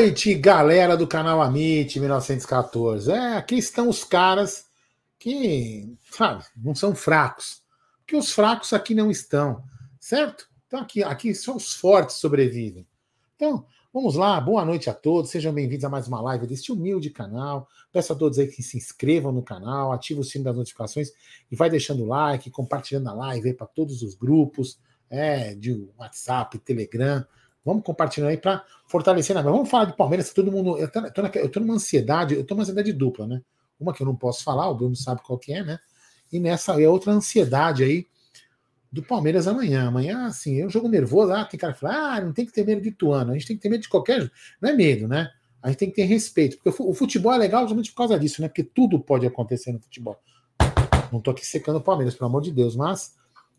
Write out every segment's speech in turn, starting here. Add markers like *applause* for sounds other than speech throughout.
Noite, galera do canal Amit 1914. É, aqui estão os caras que, sabe, não são fracos. Porque os fracos aqui não estão, certo? Então aqui, aqui só os fortes sobrevivem. Então, vamos lá, boa noite a todos, sejam bem-vindos a mais uma live deste humilde canal. Peço a todos aí que se inscrevam no canal, ativem o sino das notificações e vai deixando o like, compartilhando a live para todos os grupos, é, de WhatsApp, Telegram. Vamos compartilhando aí para fortalecer. Mas vamos falar de Palmeiras. Todo mundo. Eu tô numa ansiedade, eu tô numa ansiedade dupla, né? Uma que eu não posso falar, o Bruno sabe qual que é, né? E nessa é outra ansiedade aí do Palmeiras amanhã. Amanhã, assim, é um jogo nervoso. Ah, tem cara que fala, ah, não tem que ter medo de Tuano. A gente tem que ter medo de qualquer. Não é medo, né? A gente tem que ter respeito. Porque o futebol é legal justamente por causa disso, né? Porque tudo pode acontecer no futebol. Não tô aqui secando o Palmeiras, pelo amor de Deus, mas.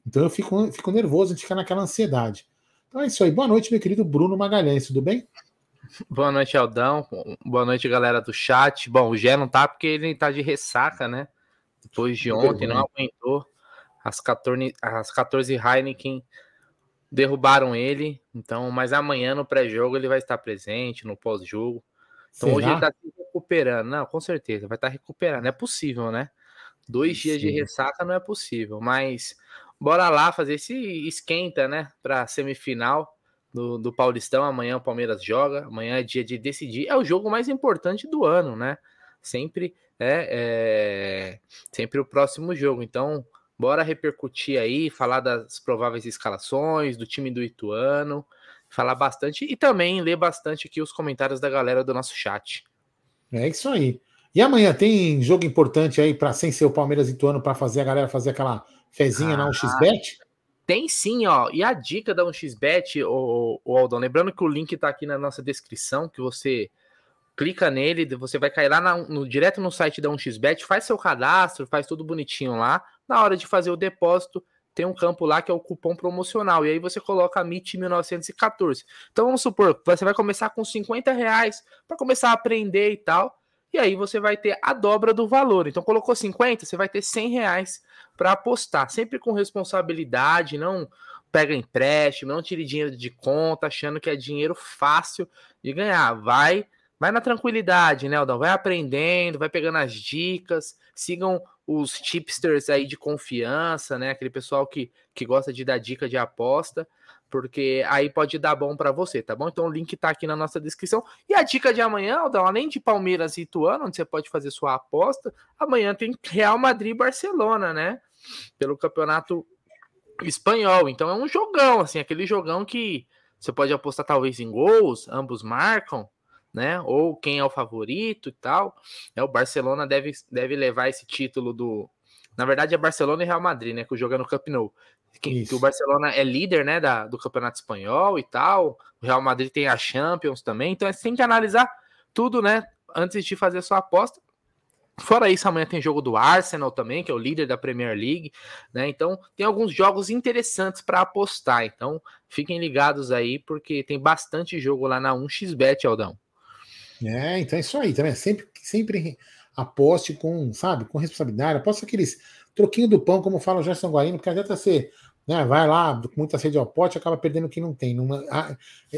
Então eu fico, fico nervoso, a gente fica naquela ansiedade. Então é isso aí. Boa noite, meu querido Bruno Magalhães, tudo bem? Boa noite, Aldão. Boa noite, galera do chat. Bom, o Gé não tá porque ele tá de ressaca, né? Depois de ontem, não aguentou. As 14, as 14 Heineken derrubaram ele. Então, mas amanhã no pré-jogo ele vai estar presente, no pós-jogo. Então Será? hoje ele tá se recuperando. Não, com certeza, vai estar recuperando. É possível, né? Dois Sim. dias de ressaca não é possível, mas bora lá fazer esse esquenta, né? Para semifinal do, do Paulistão. Amanhã o Palmeiras joga. Amanhã é dia de decidir. É o jogo mais importante do ano, né? Sempre é, é sempre o próximo jogo. Então, bora repercutir aí, falar das prováveis escalações do time do Ituano, falar bastante e também ler bastante aqui os comentários da galera do nosso chat. É isso aí. E amanhã tem jogo importante aí para sem ser o Palmeiras Ituano para fazer a galera fazer aquela Fezinha ah, na 1xBet? Tem sim, ó. E a dica da 1xBet, o, o Aldão, lembrando que o link tá aqui na nossa descrição, que você clica nele, você vai cair lá na, no, direto no site da 1xBet, faz seu cadastro, faz tudo bonitinho lá. Na hora de fazer o depósito, tem um campo lá que é o cupom promocional. E aí você coloca MIT 1914. Então vamos supor, você vai começar com 50 reais para começar a aprender e tal. E aí você vai ter a dobra do valor. Então colocou 50, você vai ter 100 reais para apostar, sempre com responsabilidade, não pega empréstimo, não tire dinheiro de conta achando que é dinheiro fácil de ganhar. Vai, vai na tranquilidade, né, Aldão? Vai aprendendo, vai pegando as dicas, sigam os tipsters aí de confiança, né? Aquele pessoal que, que gosta de dar dica de aposta, porque aí pode dar bom para você, tá bom? Então o link tá aqui na nossa descrição. E a dica de amanhã, Aldão, além de Palmeiras e Ituano, onde você pode fazer sua aposta, amanhã tem Real Madrid e Barcelona, né? pelo campeonato espanhol. Então é um jogão, assim, aquele jogão que você pode apostar talvez em gols, ambos marcam, né? Ou quem é o favorito e tal. É o Barcelona deve, deve levar esse título do. Na verdade é Barcelona e Real Madrid, né? Que o jogo é no Camp Nou. Que, que, o Barcelona é líder, né, da, do campeonato espanhol e tal. O Real Madrid tem a Champions também. Então você tem que analisar tudo, né? Antes de fazer a sua aposta. Fora isso, amanhã tem jogo do Arsenal também, que é o líder da Premier League, né? Então, tem alguns jogos interessantes para apostar. Então, fiquem ligados aí, porque tem bastante jogo lá na 1xBet, Aldão. É, então é isso aí, também. Sempre, sempre aposte com, sabe, com responsabilidade. Aposte aqueles troquinho do pão, como fala o Gerson Guarino, porque adianta ser, né, vai lá, com muita sede ao pote, acaba perdendo o que não tem. Numa, a,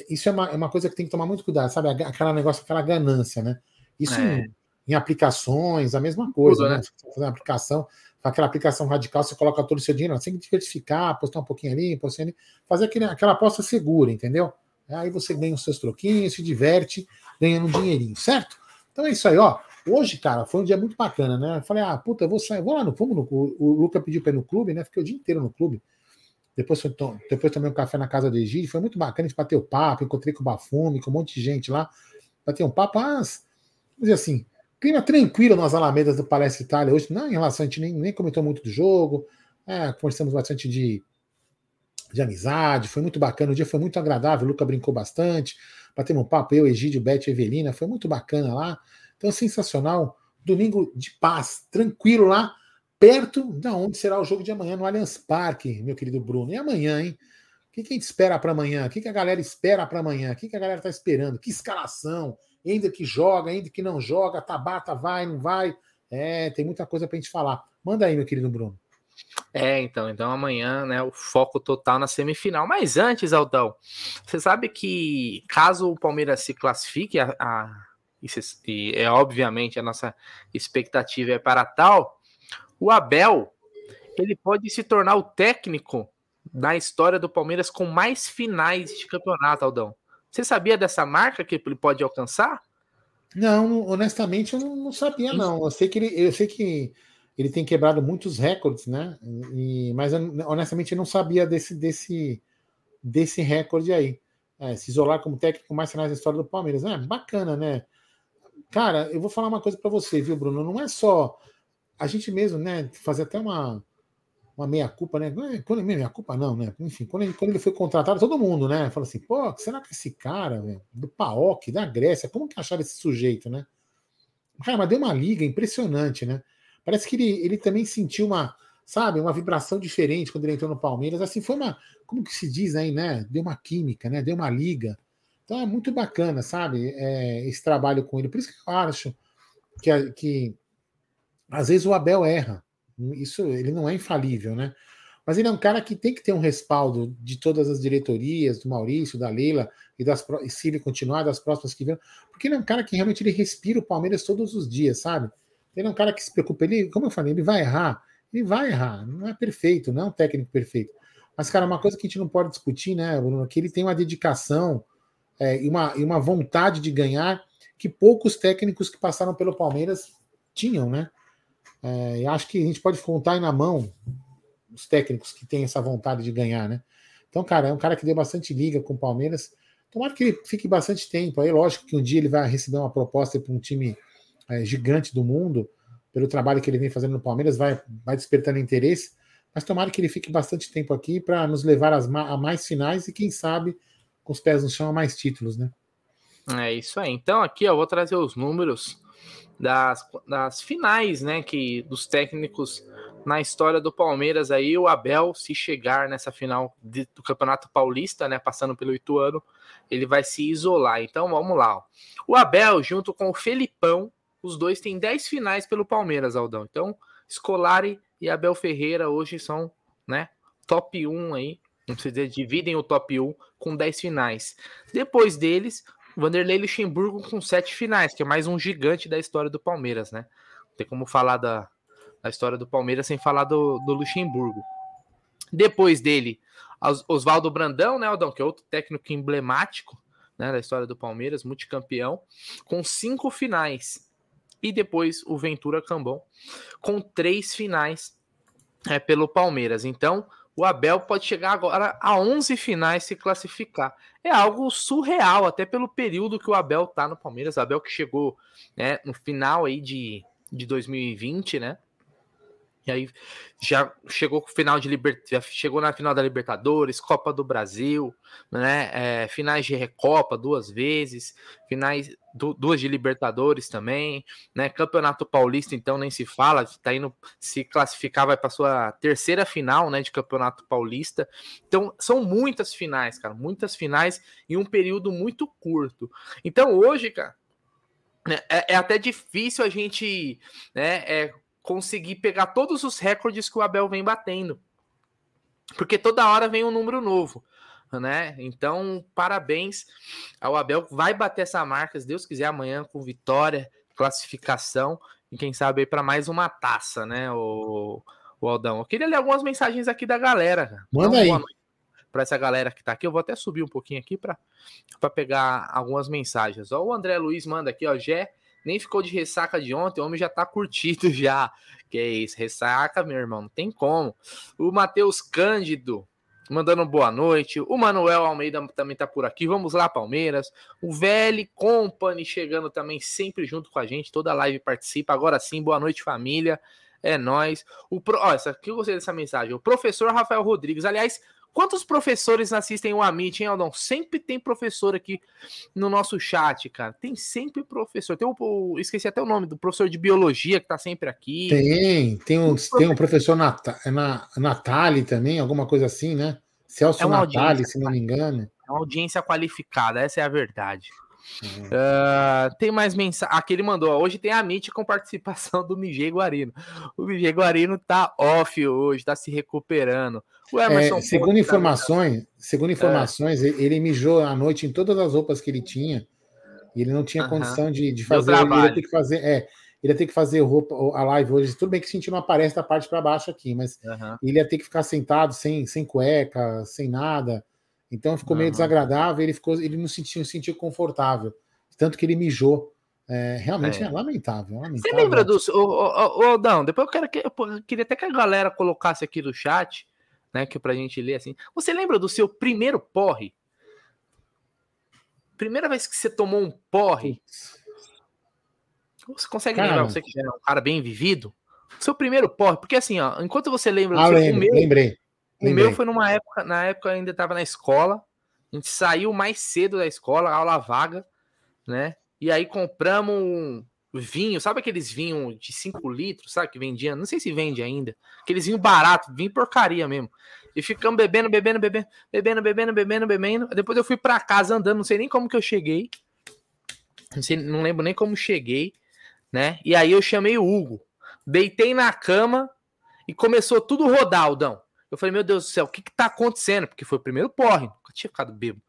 isso é uma, é uma coisa que tem que tomar muito cuidado, sabe? Aquela negócio, aquela ganância, né? Isso é em aplicações, a mesma coisa, Tudo, né? né? Você fazer uma aplicação, aquela aplicação radical, você coloca todo o seu dinheiro, você tem que diversificar, apostar um pouquinho ali, apostar ali, fazer aquele, aquela aposta segura, entendeu? Aí você ganha os seus troquinhos, se diverte, ganhando um dinheirinho, certo? Então é isso aí, ó. Hoje, cara, foi um dia muito bacana, né? Eu falei, ah, puta, eu vou sair, vou lá no fumo, no, o, Luca pediu para ir no clube, né? Fiquei o dia inteiro no clube. Depois, foi, depois tomei um café na casa do Egídio, foi muito bacana, a gente bateu papo, encontrei com o Bafume, com um monte de gente lá, bateu um papo, mas, vamos dizer assim, Clima tranquilo nas Alamedas do Palestra Itália hoje, não em relação, a gente nem, nem comentou muito do jogo, é, conversamos bastante de, de amizade, foi muito bacana, o dia foi muito agradável, o Luca brincou bastante, batemos um papo, eu, Egídio, Beth e Evelina, foi muito bacana lá, então sensacional, domingo de paz, tranquilo lá, perto de onde será o jogo de amanhã, no Allianz Parque, meu querido Bruno, e amanhã, hein? O que, que a gente espera para amanhã? O que, que a galera espera para amanhã? O que, que a galera está esperando? Que escalação? ainda que joga, ainda que não joga, Tabata vai, não vai. É, tem muita coisa para a gente falar. Manda aí, meu querido Bruno. É, então, então amanhã, né, o foco total na semifinal. Mas antes, Aldão, você sabe que caso o Palmeiras se classifique, a, a e é obviamente a nossa expectativa é para tal, o Abel ele pode se tornar o técnico na história do Palmeiras com mais finais de campeonato, Aldão. Você sabia dessa marca que ele pode alcançar? Não, honestamente eu não, sabia não. Eu sei que ele, eu sei que ele tem quebrado muitos recordes, né? E, mas honestamente eu não sabia desse desse desse recorde aí. É, se isolar como técnico mais finais da história do Palmeiras. É bacana, né? Cara, eu vou falar uma coisa para você, viu, Bruno? Não é só a gente mesmo, né? Fazer até uma uma meia-culpa, né? É, quando, meia-culpa não, né? Enfim, quando ele, quando ele foi contratado, todo mundo, né? Fala assim, pô, será que esse cara, véio, do PAOK, da Grécia, como que acharam esse sujeito, né? Cara, mas deu uma liga impressionante, né? Parece que ele, ele também sentiu uma, sabe, uma vibração diferente quando ele entrou no Palmeiras. Assim, foi uma, como que se diz aí, né? Deu uma química, né? Deu uma liga. Então é muito bacana, sabe? É, esse trabalho com ele. Por isso que eu acho que, que às vezes o Abel erra. Isso ele não é infalível, né? Mas ele é um cara que tem que ter um respaldo de todas as diretorias, do Maurício, da Leila, e das e se ele continuar das próximas que vêm, porque ele é um cara que realmente ele respira o Palmeiras todos os dias, sabe? Ele é um cara que se preocupa, ele, como eu falei, ele vai errar, ele vai errar, não é perfeito, não é um técnico perfeito. Mas, cara, uma coisa que a gente não pode discutir, né, Bruno, é que ele tem uma dedicação é, e, uma, e uma vontade de ganhar que poucos técnicos que passaram pelo Palmeiras tinham, né? É, acho que a gente pode contar aí na mão os técnicos que têm essa vontade de ganhar, né? Então, cara, é um cara que deu bastante liga com o Palmeiras. Tomara que ele fique bastante tempo. Aí, lógico que um dia ele vai receber uma proposta para um time é, gigante do mundo, pelo trabalho que ele vem fazendo no Palmeiras, vai, vai despertando interesse. Mas tomara que ele fique bastante tempo aqui para nos levar às, a mais finais e, quem sabe, com os pés no chão, a mais títulos, né? É isso aí. Então, aqui eu vou trazer os números das, das finais, né? Que dos técnicos na história do Palmeiras aí, o Abel, se chegar nessa final de, do Campeonato Paulista, né? Passando pelo Ituano, ele vai se isolar. Então vamos lá. Ó. O Abel, junto com o Felipão, os dois têm 10 finais pelo Palmeiras, Aldão. Então, Scolari e Abel Ferreira hoje são, né? Top 1 aí. Precisa dizer, dividem o top 1 com 10 finais. Depois deles, Vanderlei Luxemburgo com sete finais, que é mais um gigante da história do Palmeiras, né? Não tem como falar da, da história do Palmeiras sem falar do, do Luxemburgo. Depois dele, Oswaldo Brandão, né, Aldão, que é outro técnico emblemático né, da história do Palmeiras, multicampeão, com cinco finais. E depois o Ventura Cambon, com três finais é, pelo Palmeiras. Então, o Abel pode chegar agora a 11 finais se classificar. É algo surreal, até pelo período que o Abel tá no Palmeiras. Abel que chegou né, no final aí de, de 2020, né? Aí já chegou final de liber... chegou na final da Libertadores, Copa do Brasil, né? É, finais de Recopa duas vezes, finais du... duas de Libertadores também, né? Campeonato Paulista então nem se fala, tá indo se classificar vai para sua terceira final, né, de Campeonato Paulista. Então são muitas finais, cara, muitas finais em um período muito curto. Então hoje, cara, né, é, é até difícil a gente, né, é, conseguir pegar todos os recordes que o Abel vem batendo. Porque toda hora vem um número novo, né? Então, parabéns ao Abel. Vai bater essa marca, se Deus quiser, amanhã com vitória, classificação e quem sabe para mais uma taça, né, o, o Aldão. Eu queria ler algumas mensagens aqui da galera. Manda aí. Para essa galera que tá aqui, eu vou até subir um pouquinho aqui para pegar algumas mensagens. Ó, o André Luiz manda aqui, ó, Gé nem ficou de ressaca de ontem, o homem já tá curtido *laughs* já. Que é isso, ressaca, meu irmão, não tem como. O Matheus Cândido mandando boa noite. O Manuel Almeida também tá por aqui. Vamos lá, Palmeiras. O VL Company chegando também sempre junto com a gente. Toda live participa. Agora sim, boa noite, família. É nós. O pro... Ó, essa aqui eu gostei dessa mensagem. O professor Rafael Rodrigues. Aliás, Quantos professores assistem o Amit, hein, Aldão? Sempre tem professor aqui no nosso chat, cara. Tem sempre professor. Tem o, esqueci até o nome do professor de biologia que tá sempre aqui. Tem, tem um, tem um professor Nat, é na, Natali também, alguma coisa assim, né? Celso é Natali, se não me engano. É uma audiência qualificada, essa é a verdade. Uhum. Uh, tem mais mensagem. Aqui ele mandou. Hoje tem a Meet com participação do Miguel Guarino. O Miguel Guarino tá off hoje, tá se recuperando. O Emerson é, segundo informações, tá... segundo informações, é. ele mijou à noite em todas as roupas que ele tinha. E ele não tinha uhum. condição de, de fazer. Ele ia ter que fazer. É, ele ia ter que fazer roupa, a live hoje. Tudo bem que gente não aparece da parte para baixo aqui, mas uhum. ele ia ter que ficar sentado sem, sem cueca, sem nada. Então ficou meio desagradável, ele ficou, ele não se sentiu, sentiu confortável. Tanto que ele mijou. É, realmente é. é lamentável, lamentável, Você lembra do. Ô, Aldão, depois eu, quero que, eu queria até que a galera colocasse aqui no chat, né? Que pra gente ler assim. Você lembra do seu primeiro porre? Primeira vez que você tomou um porre. Você consegue cara, lembrar, você que é um cara bem vivido? Seu primeiro porre, porque assim, ó, enquanto você lembra do ah, seu lembro, primeiro, lembrei. O meu foi numa época, na época eu ainda estava na escola. A gente saiu mais cedo da escola, aula vaga, né? E aí compramos um vinho, sabe aqueles vinhos de 5 litros, sabe? Que vendia, não sei se vende ainda. Aqueles vinhos baratos, vinho porcaria mesmo. E ficamos bebendo, bebendo, bebendo, bebendo, bebendo, bebendo, bebendo. Depois eu fui para casa andando, não sei nem como que eu cheguei. Não, sei, não lembro nem como cheguei, né? E aí eu chamei o Hugo. Deitei na cama e começou tudo rodar, Aldão. Eu falei, meu Deus do céu, o que que tá acontecendo? Porque foi o primeiro porre, nunca tinha ficado bebo.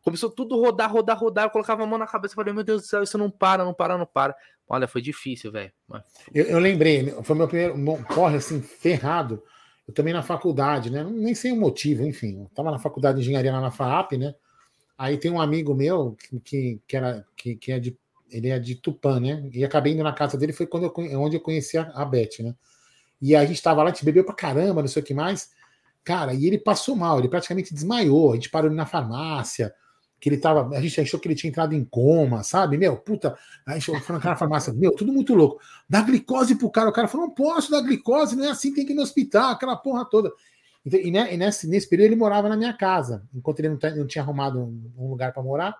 Começou tudo rodar, rodar, rodar. Eu colocava a mão na cabeça e falei, meu Deus do céu, isso não para, não para, não para. Olha, foi difícil, velho. Eu, eu, lembrei, foi meu primeiro porre assim, ferrado. Eu também na faculdade, né? Nem sei o motivo, enfim. Eu tava na faculdade de engenharia lá na FAAP, né? Aí tem um amigo meu que, que, era, que, que é de. Ele é de Tupã, né? E acabei indo na casa dele, foi quando eu, onde eu conheci a, a Beth, né? E a gente tava lá, a gente bebeu pra caramba, não sei o que mais. Cara, e ele passou mal, ele praticamente desmaiou. A gente parou ele na farmácia, que ele tava. A gente achou que ele tinha entrado em coma, sabe? Meu, puta. A gente foi na farmácia, meu, tudo muito louco. Dá glicose pro cara. O cara falou: não posso dar glicose, não é assim, tem que ir no hospital, aquela porra toda. E, né, e nesse, nesse período ele morava na minha casa, enquanto ele não, não tinha arrumado um, um lugar para morar.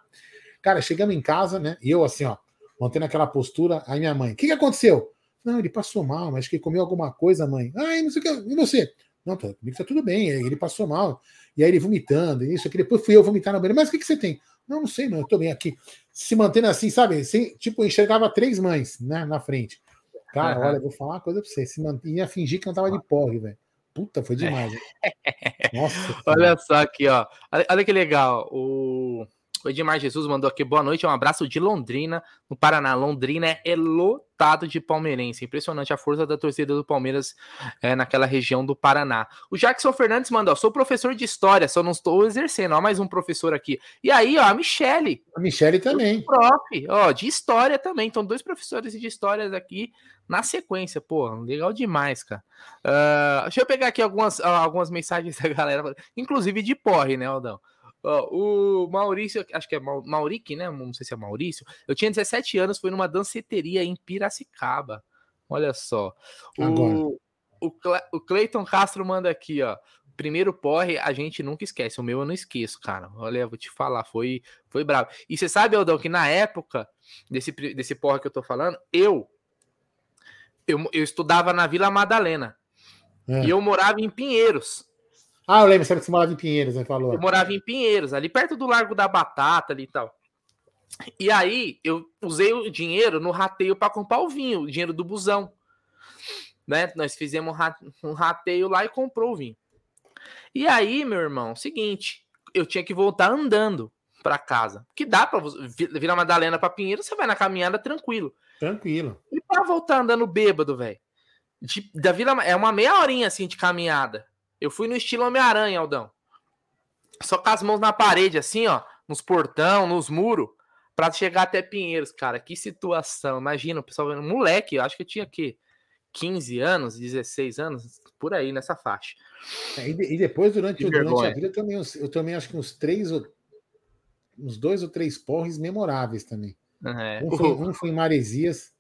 Cara, chegamos em casa, né? E eu, assim, ó, mantendo aquela postura. Aí minha mãe: o que, que aconteceu? Não, ele passou mal, mas que comeu alguma coisa, mãe. Ah, não sei o que. E você? Não, tá, comigo tá tudo bem. Ele passou mal. E aí ele vomitando, isso aqui. Depois fui eu vomitar na banheira. Mas o que, que você tem? Não, não sei, não. Eu tô bem aqui. Se mantendo assim, sabe? Assim, tipo, enxergava três mães, né, na frente. Cara, uhum. olha, eu vou falar uma coisa pra você. Se mantinha, fingir que não tava de porre, velho. Puta, foi demais. *laughs* Nossa. Olha só aqui, ó. Olha que legal. O o Edmar Jesus mandou aqui, boa noite, um abraço de Londrina, no Paraná. Londrina é lotado de palmeirense. Impressionante a força da torcida do Palmeiras é, naquela região do Paraná. O Jackson Fernandes mandou, sou professor de história, só não estou exercendo. Ó, mais um professor aqui. E aí, ó, a Michele. A Michele também. Prof, ó, de história também. Então, dois professores de histórias aqui na sequência. Pô, legal demais, cara. Uh, deixa eu pegar aqui algumas, algumas mensagens da *laughs* galera, inclusive de porre, né, Aldão? O Maurício, acho que é Maurique, né? Não sei se é Maurício. Eu tinha 17 anos, foi numa danceteria em Piracicaba. Olha só. O, o, o Cleiton Castro manda aqui, ó. Primeiro porre, a gente nunca esquece. O meu eu não esqueço, cara. Olha, vou te falar, foi, foi bravo. E você sabe, Aldão, que na época desse, desse porre que eu tô falando, eu, eu, eu estudava na Vila Madalena. É. E eu morava em Pinheiros. Ah, eu lembro, você morava em Pinheiros, você falou. Eu morava em Pinheiros, ali perto do Largo da Batata ali e tal. E aí eu usei o dinheiro no rateio para comprar o vinho, o dinheiro do busão. Né? Nós fizemos um rateio lá e comprou o vinho. E aí, meu irmão, seguinte, eu tinha que voltar andando para casa. Que dá para virar Madalena para Pinheiro, você vai na caminhada tranquilo. Tranquilo. E para voltar andando bêbado, velho. Da Vila é uma meia horinha assim de caminhada. Eu fui no estilo Homem-Aranha, Aldão. Só com as mãos na parede, assim, ó, nos portão, nos muros, para chegar até Pinheiros, cara. Que situação. Imagina, o pessoal vendo. Moleque, eu acho que eu tinha aqui 15 anos, 16 anos, por aí nessa faixa. É, e, depois, durante, durante a vida, eu também, eu também acho que uns três, uns dois ou três porres memoráveis também. É. Um, foi, *laughs* um, foi, em Maresias,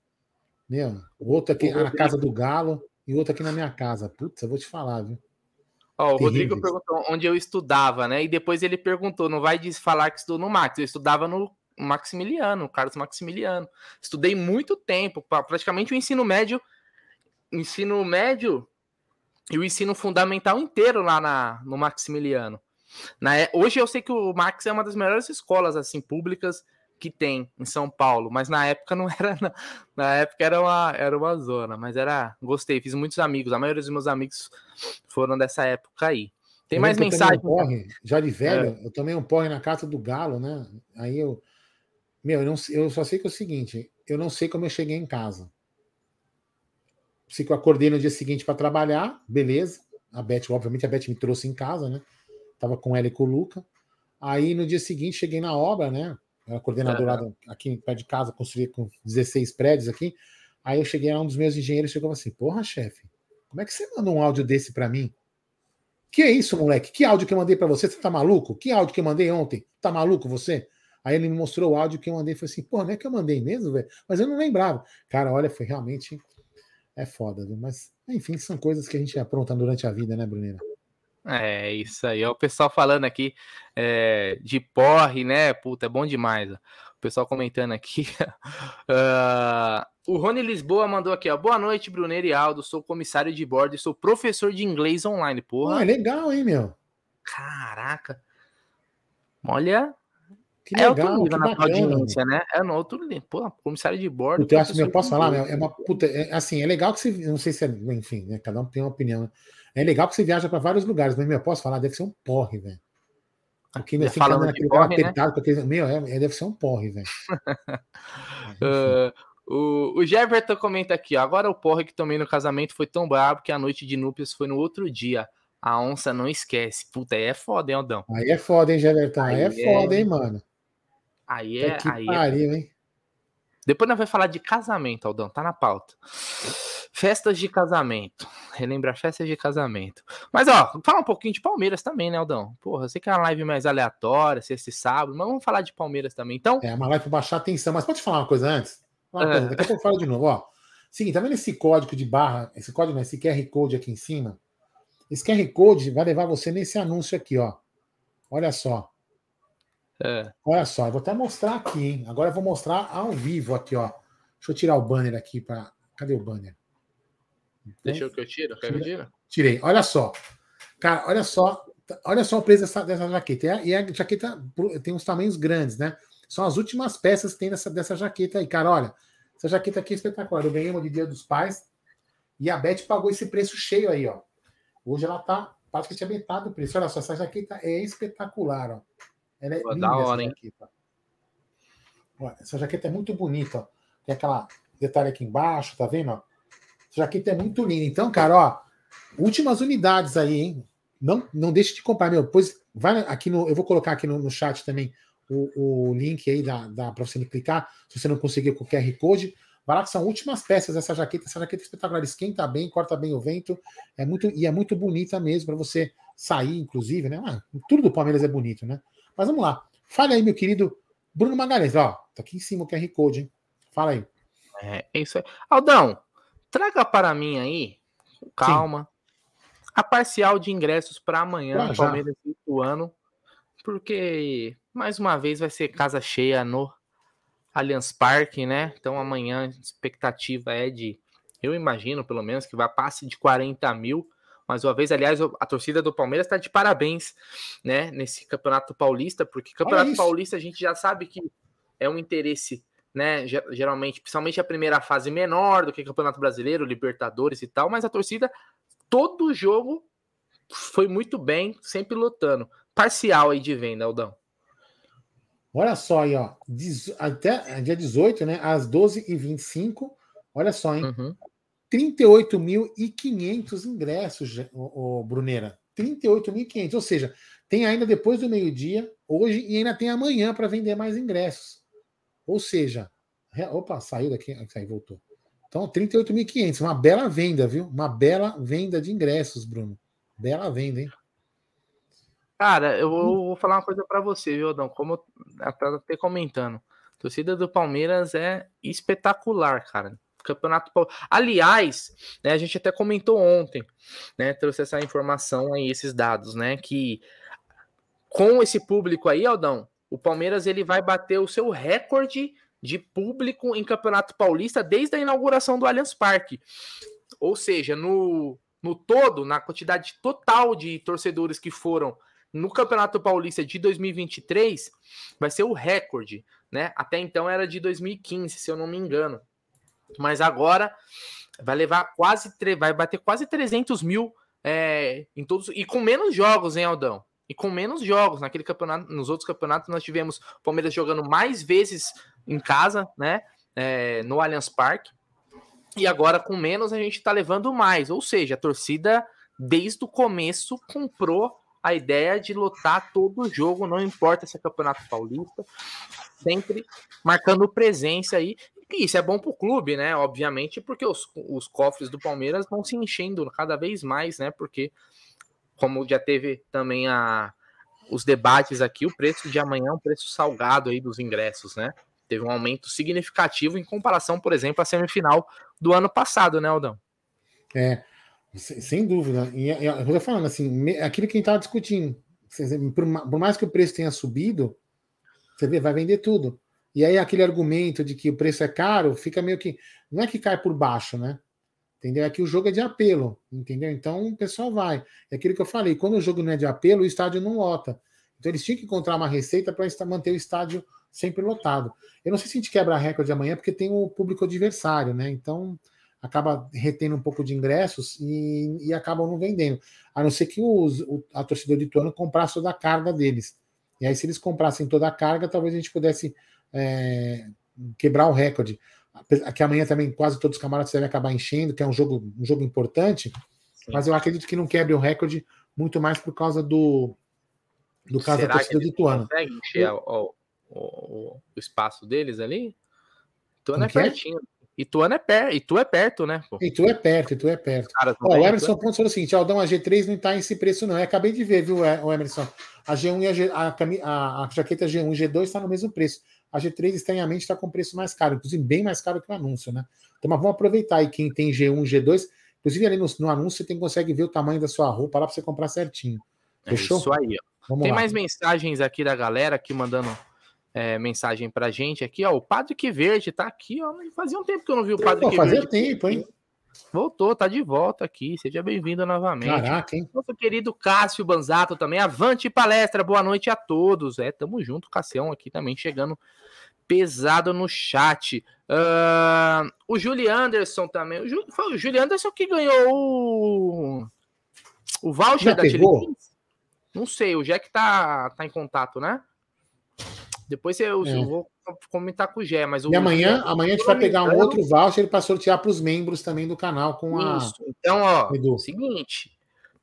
meu, o outro aqui o na casa do Galo e outro aqui na minha casa. Putz, eu vou te falar, viu? Ó, o Rodrigo perguntou onde eu estudava, né? E depois ele perguntou, não vai falar que estudou no Max, eu estudava no Maximiliano, Carlos Maximiliano. Estudei muito tempo, praticamente o ensino médio, ensino médio e o ensino fundamental inteiro lá na, no Maximiliano. Na, hoje eu sei que o Max é uma das melhores escolas assim públicas que tem em São Paulo, mas na época não *laughs* era. Na, na época era uma, era uma zona, mas era. Gostei, fiz muitos amigos. A maioria dos meus amigos foram dessa época aí. Tem eu mais mensagem? Porre, já de velho, é. eu tomei um porre na casa do Galo, né? Aí eu. Meu, eu, não, eu só sei que é o seguinte: eu não sei como eu cheguei em casa. Sei que eu acordei no dia seguinte para trabalhar, beleza. A Beth, obviamente, a Beth me trouxe em casa, né? Tava com ela e com o Luca. Aí no dia seguinte cheguei na obra, né? Era coordenador uhum. aqui perto de casa, construí com 16 prédios aqui. Aí eu cheguei lá, um dos meus engenheiros chegou assim: Porra, chefe, como é que você manda um áudio desse para mim? Que é isso, moleque? Que áudio que eu mandei para você? Você tá maluco? Que áudio que eu mandei ontem? Tá maluco você? Aí ele me mostrou o áudio que eu mandei e falei assim: Pô, não é que eu mandei mesmo, velho? Mas eu não lembrava. Cara, olha, foi realmente. É foda, viu? Mas, enfim, são coisas que a gente apronta durante a vida, né, Brunina? É, isso aí. o pessoal falando aqui é, de porre, né? Puta, é bom demais. Ó. O pessoal comentando aqui. uh, *laughs* o Rony Lisboa mandou aqui, ó. Boa noite, Bruneiro e Aldo. Sou comissário de bordo e sou professor de inglês online. Porra. Ah, é legal, hein, meu? Caraca. Olha. Que legal, é outro nível na audiência, né? É no outro nível. Pô, comissário de bordo. Puta, eu, acho, eu posso falar, meu, é uma puta. É, assim, é legal que você. Não sei se é. Enfim, né? Cada um tem uma opinião. Né? É legal que você viaja para vários lugares, mas, meu, eu posso falar, deve ser um porre, velho. Porque meu, assim, naquele lugar apertado, né? porque, meu, é, é, deve ser um porre, velho. *laughs* uh, o, o comenta aqui, ó, agora o porre que tomei no casamento foi tão brabo que a noite de núpcias foi no outro dia. A onça não esquece. Puta, aí é foda, hein, Aldão? Aí é foda, hein, Jefferson? Aí, aí é, é foda, hein, mano? Aí é. Que aí é pariu, é... hein? Depois nós vamos falar de casamento, Aldão, tá na pauta. Festas de casamento. Relembrar festas de casamento. Mas, ó, fala um pouquinho de Palmeiras também, né, Aldão? Porra, eu sei que é uma live mais aleatória, se esse sábado, mas vamos falar de Palmeiras também. Então. É uma live para baixar a atenção. Mas pode falar uma coisa antes? Uma coisa, daqui a pouco eu falo de novo, ó. Seguinte, tá vendo esse código de barra, esse código, né, esse QR Code aqui em cima? Esse QR Code vai levar você nesse anúncio aqui, ó. Olha só. É. Olha só, eu vou até mostrar aqui, hein? Agora eu vou mostrar ao vivo aqui, ó. Deixa eu tirar o banner aqui para. Cadê o banner? Deixa eu que eu tiro. Quer que eu tiro? Tirei. Olha só. Cara, olha só. Olha só o preço dessa, dessa jaqueta. E a jaqueta tem uns tamanhos grandes, né? São as últimas peças que tem dessa, dessa jaqueta aí. Cara, olha. Essa jaqueta aqui é espetacular. Eu ganhei uma de Dia dos Pais. E a Beth pagou esse preço cheio aí, ó. Hoje ela tá praticamente a metade do preço. Olha só, essa jaqueta é espetacular, ó. Ela é Pô, linda, hora, essa jaqueta. Olha, essa jaqueta é muito bonita, ó. Tem aquela detalhe aqui embaixo, tá vendo? Ó? Essa jaqueta é muito linda. Então, cara, ó, últimas unidades aí, hein? Não, não deixe de comprar, meu. Depois vai aqui no. Eu vou colocar aqui no, no chat também o, o, link aí da, da para você clicar. Se você não conseguir com o QR Code, vai lá que são últimas peças dessa jaqueta. Essa jaqueta é espetacular, esquenta bem, corta bem o vento. É muito, e é muito bonita mesmo para você sair, inclusive, né? Ah, tudo do Palmeiras é bonito, né? Mas vamos lá. Fale aí, meu querido Bruno Magalhães. Ó, tá aqui em cima o QR Code, hein? Fala aí. É, é isso aí. Aldão, traga para mim aí, calma, Sim. a parcial de ingressos para amanhã, ah, Palmeiras ano, porque mais uma vez vai ser casa cheia no Allianz Parque, né? Então amanhã a expectativa é de, eu imagino pelo menos, que vai passe de 40 mil. Mais uma vez, aliás, a torcida do Palmeiras está de parabéns, né? Nesse Campeonato Paulista, porque Campeonato Paulista a gente já sabe que é um interesse né? Geralmente, principalmente a primeira fase menor do que Campeonato Brasileiro, Libertadores e tal, mas a torcida, todo jogo foi muito bem, sempre lutando. Parcial aí de venda, Aldão. Olha só aí, ó. Até dia 18, né? Às 12h25. Olha só, hein? Uhum. 38.500 ingressos, o, o Bruneira. 38.500. Ou seja, tem ainda depois do meio-dia, hoje, e ainda tem amanhã para vender mais ingressos. Ou seja, opa, saiu daqui, aí voltou. Então, 38.500, uma bela venda, viu? Uma bela venda de ingressos, Bruno. Bela venda, hein? Cara, eu vou falar uma coisa para você, viu, Adão? Como eu até comentando. A torcida do Palmeiras é espetacular, cara. Campeonato Aliás, né, a gente até comentou ontem, né? Trouxe essa informação aí, esses dados, né? Que com esse público aí, Aldão, o Palmeiras ele vai bater o seu recorde de público em Campeonato Paulista desde a inauguração do Allianz Parque. Ou seja, no, no todo, na quantidade total de torcedores que foram no Campeonato Paulista de 2023 vai ser o recorde, né? Até então era de 2015, se eu não me engano. Mas agora vai levar quase, vai bater quase 300 mil é, em todos e com menos jogos, hein, Aldão? E com menos jogos naquele campeonato, nos outros campeonatos nós tivemos o Palmeiras jogando mais vezes em casa, né? É, no Allianz Parque. E agora com menos a gente está levando mais, ou seja, a torcida desde o começo comprou a ideia de lotar todo o jogo, não importa se é Campeonato Paulista, sempre marcando presença aí. E isso é bom para o clube, né? Obviamente, porque os, os cofres do Palmeiras vão se enchendo cada vez mais, né? Porque, como já teve também a, os debates aqui, o preço de amanhã é um preço salgado aí dos ingressos, né? Teve um aumento significativo em comparação, por exemplo, à semifinal do ano passado, né, Aldão? É, sem dúvida. E eu vou falando assim, aquilo que a gente estava discutindo. Por mais que o preço tenha subido, você vê, vai vender tudo. E aí aquele argumento de que o preço é caro fica meio que. Não é que cai por baixo, né? Entendeu? Que o jogo é de apelo, entendeu? Então o pessoal vai. É aquilo que eu falei, quando o jogo não é de apelo, o estádio não lota. Então eles tinham que encontrar uma receita para manter o estádio sempre lotado. Eu não sei se a gente quebra recorde amanhã, porque tem o público adversário, né? Então acaba retendo um pouco de ingressos e, e acabam não vendendo. A não ser que os, o, a torcida de Ituano comprasse toda a carga deles. E aí, se eles comprassem toda a carga, talvez a gente pudesse é, quebrar o recorde. Que amanhã também quase todos os camarotes devem acabar enchendo, que é um jogo, um jogo importante. Sim. Mas eu acredito que não quebre o recorde muito mais por causa do, do caso Será da torcida. Consegue encher o, o, o, espaço deles ali? Ituano é, é pertinho. Ituano é perto, Itu é perto, né? Pô. Itu é perto, Itu é perto. Ó, o Emerson Pontes falou o seguinte: Aldão, a G3 não está esse preço, não. Eu acabei de ver, viu, o Emerson? A G1 e a, G, a, a, a jaqueta G1 e G2 está no mesmo preço. A G3 estranhamente está com preço mais caro, inclusive bem mais caro que o anúncio, né? Então, mas vamos aproveitar aí quem tem G1 e G2. Inclusive, ali no, no anúncio, você tem, consegue ver o tamanho da sua roupa lá para você comprar certinho. É Fechou? É isso aí, ó. Vamos tem lá. mais mensagens aqui da galera aqui mandando é, mensagem pra gente aqui, ó. O Padre Que Verde tá aqui, ó. Fazia um tempo que eu não vi o Padre Pô, Que fazia Verde. Fazia tempo, hein? Voltou, tá de volta aqui. Seja bem-vindo novamente. Caraca, hein? Nosso querido Cássio Banzato também. Avante palestra, boa noite a todos. É, tamo junto, Cassião aqui também chegando pesado no chat. Uh, o Julie Anderson também. O, Ju, foi o Anderson que ganhou o, o voucher Já da Chile Não sei, o Jack tá, tá em contato, né? Depois eu, é. eu vou comentar com o Gé, mas o. E amanhã, amanhã a gente vai pegar um outro voucher para sortear para os membros também do canal com a. Isso. Então, ó, Edu. seguinte.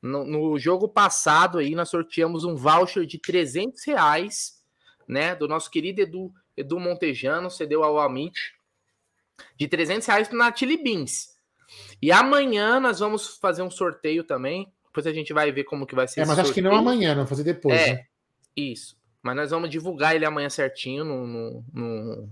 No, no, jogo passado aí, nós sorteamos um voucher de 300 reais, né? Do nosso querido Edu, Edu Montejano, cedeu ao Amit, de 300 reais na Chili Beans. E amanhã nós vamos fazer um sorteio também. Depois a gente vai ver como que vai ser. É, mas acho que não amanhã, não, fazer depois. É, né? isso. Mas nós vamos divulgar ele amanhã certinho no, no, no,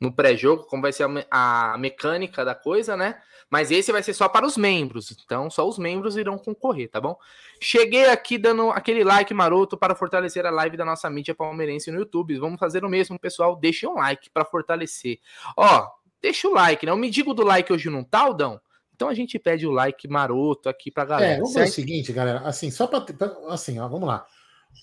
no pré-jogo, como vai ser a, a, mecânica da coisa, né? Mas esse vai ser só para os membros. Então, só os membros irão concorrer, tá bom? Cheguei aqui dando aquele like maroto para fortalecer a live da nossa mídia palmeirense no YouTube. Vamos fazer o mesmo, pessoal. Deixe um like para fortalecer. Ó, deixa o like, né? O me digo do like hoje não tá, Aldão? Então a gente pede o like maroto aqui pra galera. É, vamos fazer o seguinte, galera. Assim, só para. Assim, ó, vamos lá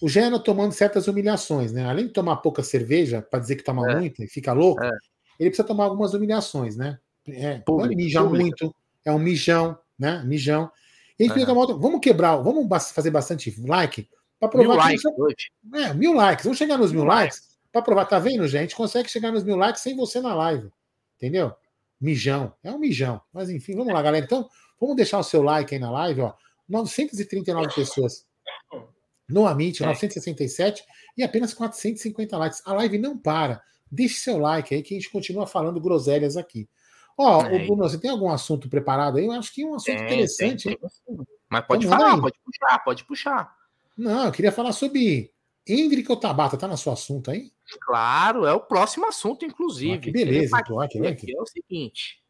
o Geno tomando certas humilhações, né? Além de tomar pouca cerveja, para dizer que toma é. muito e fica louco, é. ele precisa tomar algumas humilhações, né? É, público, mija muito, é um mijão, né? Mijão. E a gente tomar outra, vamos quebrar, vamos fazer bastante like para provar mil likes hoje. É, mil likes. Vamos chegar nos mil, mil likes para provar. Tá vendo, gente? Consegue chegar nos mil likes sem você na live, entendeu? Mijão, é um mijão. Mas enfim, vamos lá, galera. Então, vamos deixar o seu like aí na live, ó. 939 pessoas no Amit, é. 967 e apenas 450 likes. A live não para. Deixe seu like aí que a gente continua falando groselhas aqui. Ó, é. Bruno, você tem algum assunto preparado aí? Eu acho que é um assunto tem, interessante. Tem, tem. Mas pode Vamos falar, pode puxar, pode puxar. Não, eu queria falar sobre Hendrick ou Tabata, tá no seu assunto aí? Claro, é o próximo assunto, inclusive. Ah, que beleza, então, aqui, aqui é o seguinte: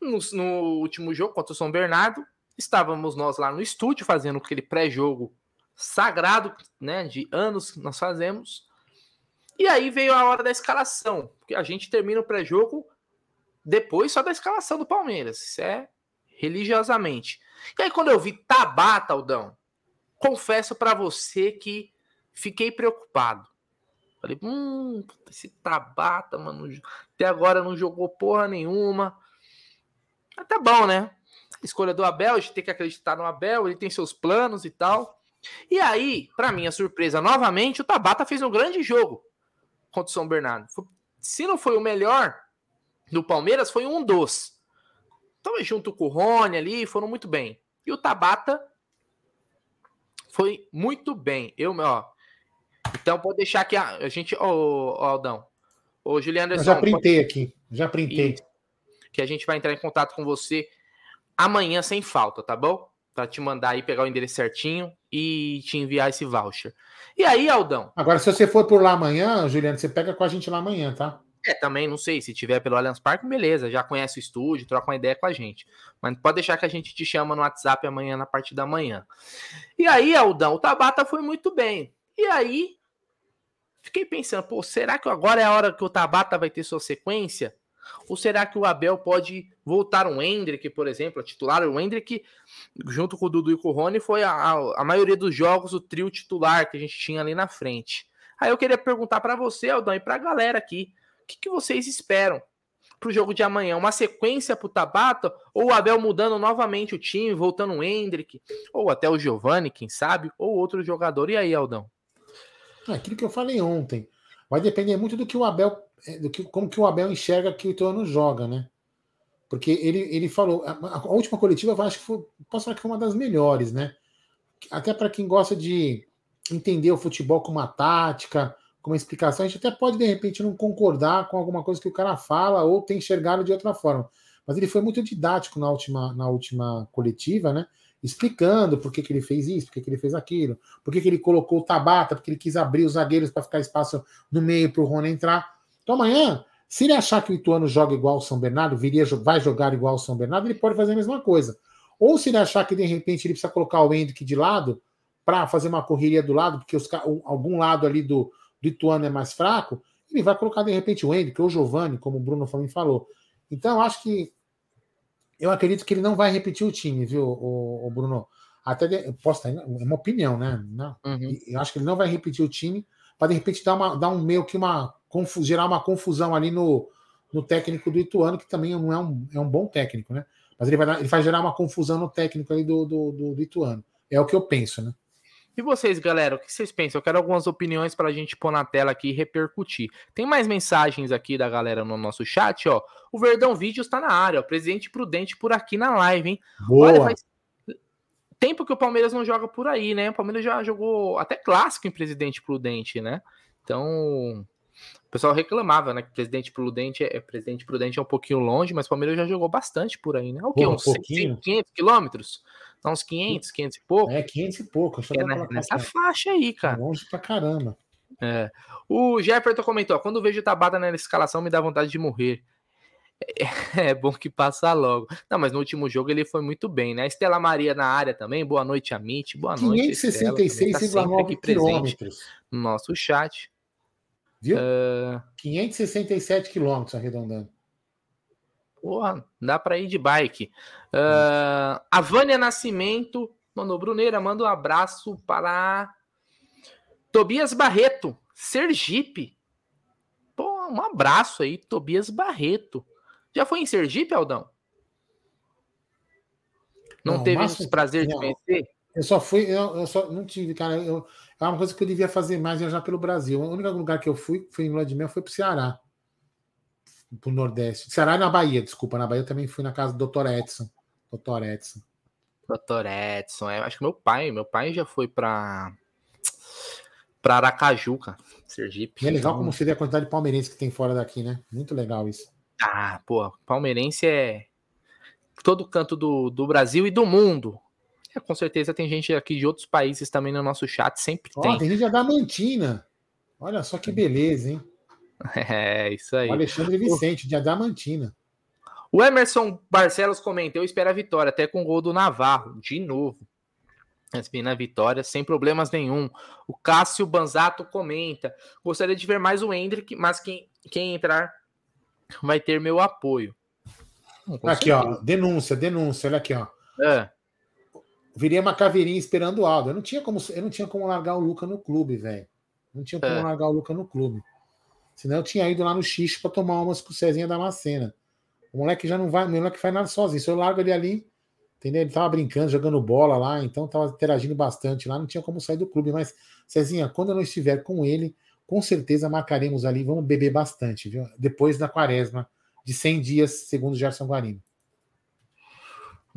no, no, último jogo contra o São Bernardo, estávamos nós lá no estúdio fazendo aquele pré-jogo sagrado, né, de anos que nós fazemos. E aí veio a hora da escalação, porque a gente termina o pré-jogo depois só da escalação do Palmeiras, isso é religiosamente. E aí quando eu vi Tabata, Aldão, confesso para você que fiquei preocupado. Falei, hum, esse Tabata, mano, até agora não jogou porra nenhuma. Até tá bom, né? Escolha do Abel, a gente tem que acreditar no Abel, ele tem seus planos e tal. E aí, para minha surpresa, novamente, o Tabata fez um grande jogo contra o São Bernardo. Se não foi o melhor do Palmeiras, foi um dos. Então, junto com o Rony ali, foram muito bem. E o Tabata foi muito bem. Eu, ó. Então, pode deixar aqui a, a gente. Ô, oh, oh, Aldão. Ô, Juliano Anderson. Eu já printei pode... aqui. Já printei. que a gente vai entrar em contato com você amanhã sem falta, tá bom? Para te mandar aí pegar o endereço certinho e te enviar esse voucher. E aí, Aldão? Agora, se você for por lá amanhã, Juliano, você pega com a gente lá amanhã, tá? É, também, não sei, se tiver pelo Allianz Parque, beleza, já conhece o estúdio, troca uma ideia com a gente. Mas pode deixar que a gente te chama no WhatsApp amanhã, na parte da manhã. E aí, Aldão, o Tabata foi muito bem. E aí, fiquei pensando, pô, será que agora é a hora que o Tabata vai ter sua sequência? Ou será que o Abel pode voltar um Hendrick, por exemplo, a titular? O Hendrick, junto com o Dudu e com o Rony, foi a, a, maioria dos jogos o trio titular que a gente tinha ali na frente. Aí eu queria perguntar para você, Aldão, e para a galera aqui que, que vocês esperam para o jogo de amanhã? Uma sequência para o Tabata? Ou o Abel mudando novamente o time, voltando o Hendrick? Ou até o Giovani, quem sabe? Ou outro jogador? E aí, Aldão? É aquilo que eu falei ontem. Vai depender muito do que o Abel, do que, como que o Abel enxerga que o Ituano joga, né? Porque ele, ele falou, a, a última coletiva eu acho que foi, posso falar que foi uma das melhores, né? Até para quem gosta de entender o futebol com uma tática, com uma explicação, a gente até pode de repente não concordar com alguma coisa que o cara fala ou ter enxergado de outra forma. Mas ele foi muito didático na última, na última coletiva, né? Explicando por que, que ele fez isso, por que, que ele fez aquilo, por que, que ele colocou o Tabata, porque ele quis abrir os zagueiros para ficar espaço no meio para o Rony entrar. Então amanhã, se ele achar que o Ituano joga igual o São Bernardo, viria, vai jogar igual o São Bernardo, ele pode fazer a mesma coisa. Ou se ele achar que de repente ele precisa colocar o Hendrick de lado para fazer uma correria do lado, porque os, algum lado ali do, do Ituano é mais fraco, ele vai colocar de repente o Hendrick ou o Giovanni, como o Bruno falou. Então, eu acho que. Eu acredito que ele não vai repetir o time, viu, o, o Bruno? Até de, posso estar, é uma opinião, né? Não, uhum. Eu acho que ele não vai repetir o time para de repente dar, uma, dar um meio que uma gerar uma confusão ali no, no técnico do Ituano, que também não é um, é um bom técnico, né? Mas ele vai, dar, ele vai gerar uma confusão no técnico ali do, do, do, do Ituano. É o que eu penso, né? E vocês, galera, o que vocês pensam? Eu quero algumas opiniões para a gente pôr na tela aqui e repercutir. Tem mais mensagens aqui da galera no nosso chat, ó. O Verdão Vídeos está na área, ó. Presidente Prudente por aqui na live, hein? Boa. Olha, faz tempo que o Palmeiras não joga por aí, né? O Palmeiras já jogou até clássico em Presidente Prudente, né? Então, o pessoal reclamava, né? Que Presidente Prudente é, Presidente Prudente é um pouquinho longe, mas o Palmeiras já jogou bastante por aí, né? O que? Uns um 500 quilômetros? Tá uns 500, 500 e pouco. É, 500 e pouco. É nessa faixa aí, cara. Tá longe pra caramba. É. O Jefferson comentou: quando vejo Tabata na escalação, me dá vontade de morrer. É, *laughs* é, bom que passa logo. Não, mas no último jogo ele foi muito bem, né? Estela Maria na área também. Boa noite, Amit. Boa noite. 566,9 tá quilômetros. No nosso chat. Viu? Uh... 567 quilômetros arredondando. Porra, dá para ir de bike. Uh, a Vânia Nascimento mandou, Bruneira, manda um abraço para Tobias Barreto, Sergipe. Pô, um abraço aí, Tobias Barreto. Já foi em Sergipe, Aldão? Não, não teve o prazer não, de conhecer? Eu só fui, eu, eu, só não tive, cara. Eu, é uma coisa que eu devia fazer mais viajar pelo Brasil. O único lugar que eu fui, fui em Lua de Mel, foi pro Ceará pro Nordeste. Ceará e na Bahia, desculpa. Na Bahia eu também fui na casa do Dr. Edson. Dr. Edson. Dr. Edson, é, acho que meu pai, meu pai já foi para para Aracaju, cara, Sergipe. E é legal então... como você vê a quantidade de palmeirense que tem fora daqui, né? Muito legal isso. Ah, pô, palmeirense é todo canto do, do Brasil e do mundo. É, com certeza tem gente aqui de outros países também no nosso chat, sempre oh, tem. Tem gente de Adamantina. Olha só que beleza, hein? *laughs* É, isso aí. O Alexandre Vicente, de Adamantina. O Emerson Barcelos comenta: eu espero a vitória, até com o gol do Navarro, de novo. na vitória, sem problemas nenhum. O Cássio Banzato comenta: gostaria de ver mais o Hendrick, mas quem, quem entrar vai ter meu apoio. aqui, ó, denúncia, denúncia, olha aqui, ó. É. virei uma caveirinha esperando o Aldo. Eu não tinha como, eu não tinha como largar o Luca no clube, velho. Não tinha como é. largar o Luca no clube. Senão eu tinha ido lá no X para tomar umas com o Cezinha da Macena. O moleque já não vai, o moleque faz nada sozinho. Se eu largo ele ali, entendeu? Ele tava brincando, jogando bola lá, então tava interagindo bastante lá, não tinha como sair do clube. Mas, Cezinha, quando eu não estiver com ele, com certeza marcaremos ali, vamos beber bastante, viu? Depois da quaresma de 100 dias, segundo Gerson Guarino.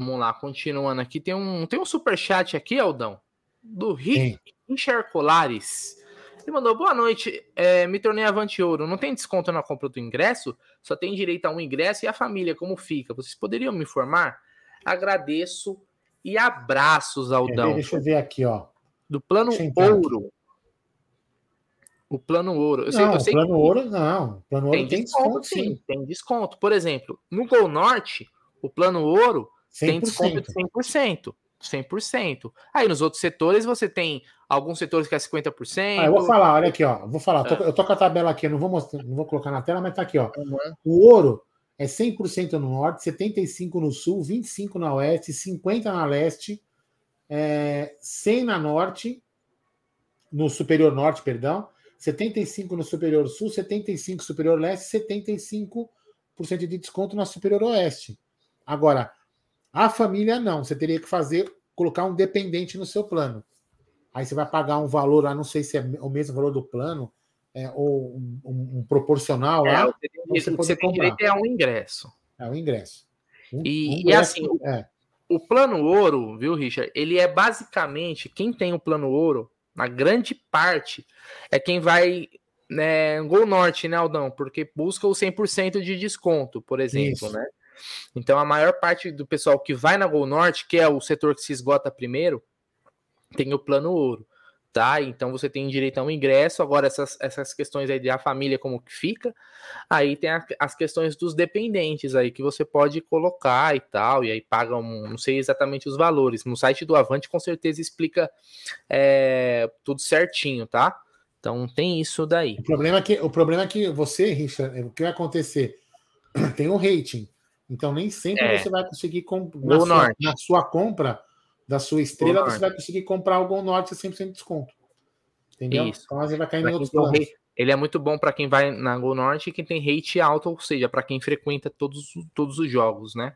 Vamos lá, continuando aqui. Tem um, tem um super chat aqui, Aldão, do Richard Colares. Ele mandou, boa noite, é, me tornei avante ouro. Não tem desconto na compra do ingresso? Só tem direito a um ingresso e a família, como fica? Vocês poderiam me informar? Agradeço e abraços, Aldão. Deixa eu ver aqui, ó. Do plano ouro. O plano ouro. Eu sei, não, eu sei plano ouro não. Plano ouro tem, tem desconto, desconto sim. sim. Tem desconto. Por exemplo, no Gol Norte, o plano ouro 100%. tem desconto de 100%. 100%. Aí nos outros setores você tem alguns setores que é 50%. Ah, eu vou falar, olha aqui, ó. Vou falar, é. eu tô com a tabela aqui, eu não vou mostrar, não vou colocar na tela, mas tá aqui, ó. Uhum. O ouro é 100% no norte, 75 no sul, 25 na oeste, 50 na leste, é, 100 na norte, no superior norte, perdão, 75 no superior sul, 75 superior leste, 75% de desconto na superior oeste. Agora, a família não, você teria que fazer, colocar um dependente no seu plano. Aí você vai pagar um valor lá, não sei se é o mesmo valor do plano, é, ou um, um, um proporcional é, lá. Você, você tem direito é um ingresso. É um ingresso. Um, e, e assim, é. o plano ouro, viu, Richard? Ele é basicamente quem tem o plano ouro, na grande parte, é quem vai né, Gol Norte, né, Aldão? Porque busca o 100% de desconto, por exemplo, Isso. né? Então a maior parte do pessoal que vai na Gol Norte, que é o setor que se esgota primeiro, tem o plano ouro, tá? Então você tem direito a um ingresso. Agora essas, essas questões aí da família como que fica, aí tem a, as questões dos dependentes aí que você pode colocar e tal, e aí pagam, não sei exatamente os valores. No site do Avante com certeza explica é, tudo certinho, tá? Então tem isso daí. O problema é que, o problema é que você, Richard, o que vai acontecer? *clears throat* Tem um rating. Então nem sempre é. você vai conseguir na sua, na sua, compra da sua estrela, você vai conseguir comprar o Gol Norte a 100% de desconto. Entendeu? Isso. Então você vai cair pra em outros planos. Ele é muito bom para quem vai na Gol Norte e quem tem rate alto, ou seja, para quem frequenta todos, todos os jogos, né?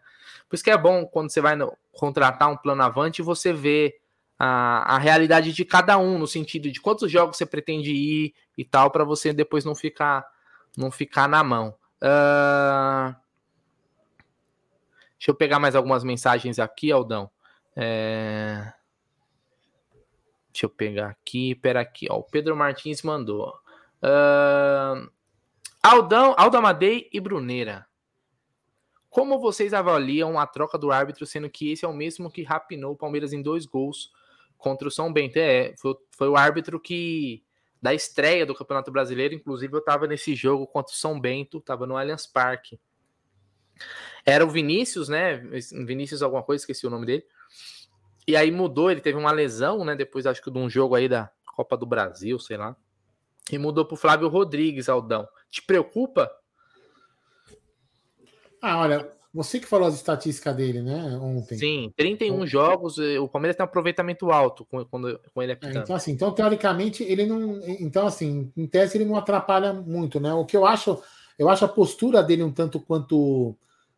Por isso que é bom quando você vai no, contratar um plano avante você vê a, a realidade de cada um, no sentido de quantos jogos você pretende ir e tal, para você depois não ficar não ficar na mão. Uh... Deixa eu pegar mais algumas mensagens aqui, Aldão. É... Deixa eu pegar aqui, pera aqui, ó. O Pedro Martins mandou. Uh... Aldão, Aldo Amadei e Bruneira. Como vocês avaliam a troca do árbitro, sendo que esse é o mesmo que rapinou o Palmeiras em dois gols contra o São Bento? É, foi, foi o árbitro que da estreia do Campeonato Brasileiro, inclusive eu estava nesse jogo contra o São Bento, estava no Allianz Parque. Era o Vinícius, né? Vinícius alguma coisa, esqueci o nome dele. E aí mudou, ele teve uma lesão, né? Depois acho que de um jogo aí da Copa do Brasil, sei lá. E mudou pro Flávio Rodrigues, Aldão. Te preocupa? Ah, olha, você que falou as estatísticas dele, né, ontem. Sim, 31 o... jogos, o Palmeiras tem um aproveitamento alto com, com, com ele. É, então, assim, então, teoricamente, ele não. Então, assim, em tese, ele não atrapalha muito, né? O que eu acho, eu acho a postura dele um tanto quanto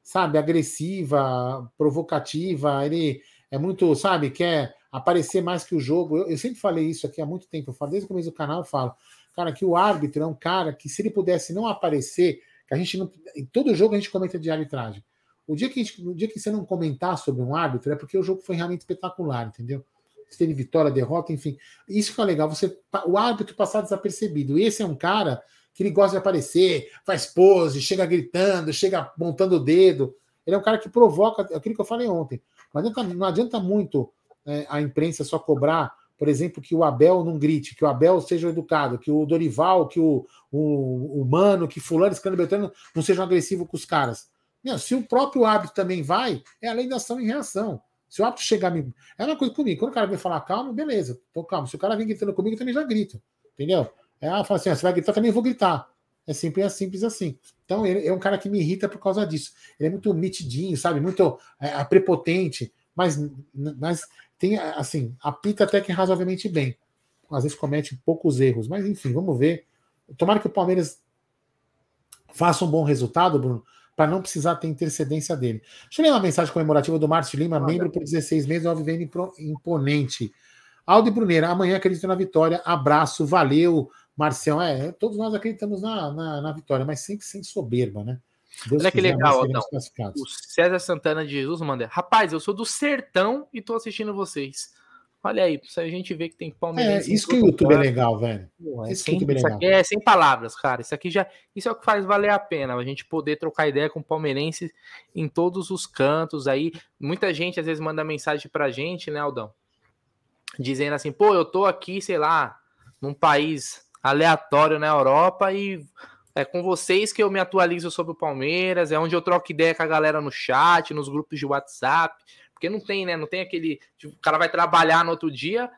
sabe, agressiva, provocativa, ele é muito, sabe, quer aparecer mais que o jogo. Eu, eu, sempre falei isso aqui há muito tempo, eu falo, desde o começo do canal eu falo, cara, que o árbitro é um cara que se ele pudesse não aparecer, que a gente não. Em todo jogo a gente comenta de arbitragem. O dia que, gente, o dia que você não comentar sobre um árbitro é porque o jogo foi realmente espetacular, entendeu? Se teve vitória, derrota, enfim. Isso que é legal, você o árbitro passar desapercebido. Esse é um cara que ele gosta de aparecer, faz pose, chega gritando, chega montando o dedo. Ele é um cara que provoca aquilo que eu falei ontem. Não adianta, não adianta muito é, a imprensa só cobrar, por exemplo, que o Abel não grite, que o Abel seja educado, que o Dorival, que o, o, o Mano, que Fulano, Scano Beltrano não sejam agressivos com os caras. Se o próprio hábito também vai, é a da ação e reação. Se o hábito chegar. Me... É uma coisa comigo. Quando o cara vem falar calma, beleza, tô calmo. Se o cara vem gritando comigo, eu também já grito. Entendeu? Ela fala assim: ah, você vai gritar, também vou gritar. É simples, é simples assim. Então, ele é um cara que me irrita por causa disso. Ele é muito mitidinho, sabe? Muito é, prepotente. mas, mas tem assim, apita até que razoavelmente bem. Às vezes comete poucos erros, mas enfim, vamos ver. Tomara que o Palmeiras faça um bom resultado, Bruno, para não precisar ter intercedência dele. Deixa eu ler uma mensagem comemorativa do Márcio Lima, membro por 16 meses, ao viver imponente. Aldo e Bruneira, amanhã acredito na vitória. Abraço, valeu, Marcelo. É, todos nós acreditamos na, na, na vitória, mas sempre sem soberba, né? Deus Olha que legal, Aldão. O César Santana de Jesus manda. Rapaz, eu sou do sertão e tô assistindo vocês. Olha aí, a gente vê que tem Palmeiras. É, isso que o YouTube é legal, velho. Porra, isso, sem, é isso aqui é sem palavras, cara. Isso aqui já. Isso é o que faz valer a pena. A gente poder trocar ideia com palmeirenses em todos os cantos aí. Muita gente às vezes manda mensagem pra gente, né, Aldão? Dizendo assim, pô, eu tô aqui, sei lá, num país aleatório na Europa e é com vocês que eu me atualizo sobre o Palmeiras, é onde eu troco ideia com a galera no chat, nos grupos de WhatsApp, porque não tem, né? Não tem aquele. Tipo, o cara vai trabalhar no outro dia,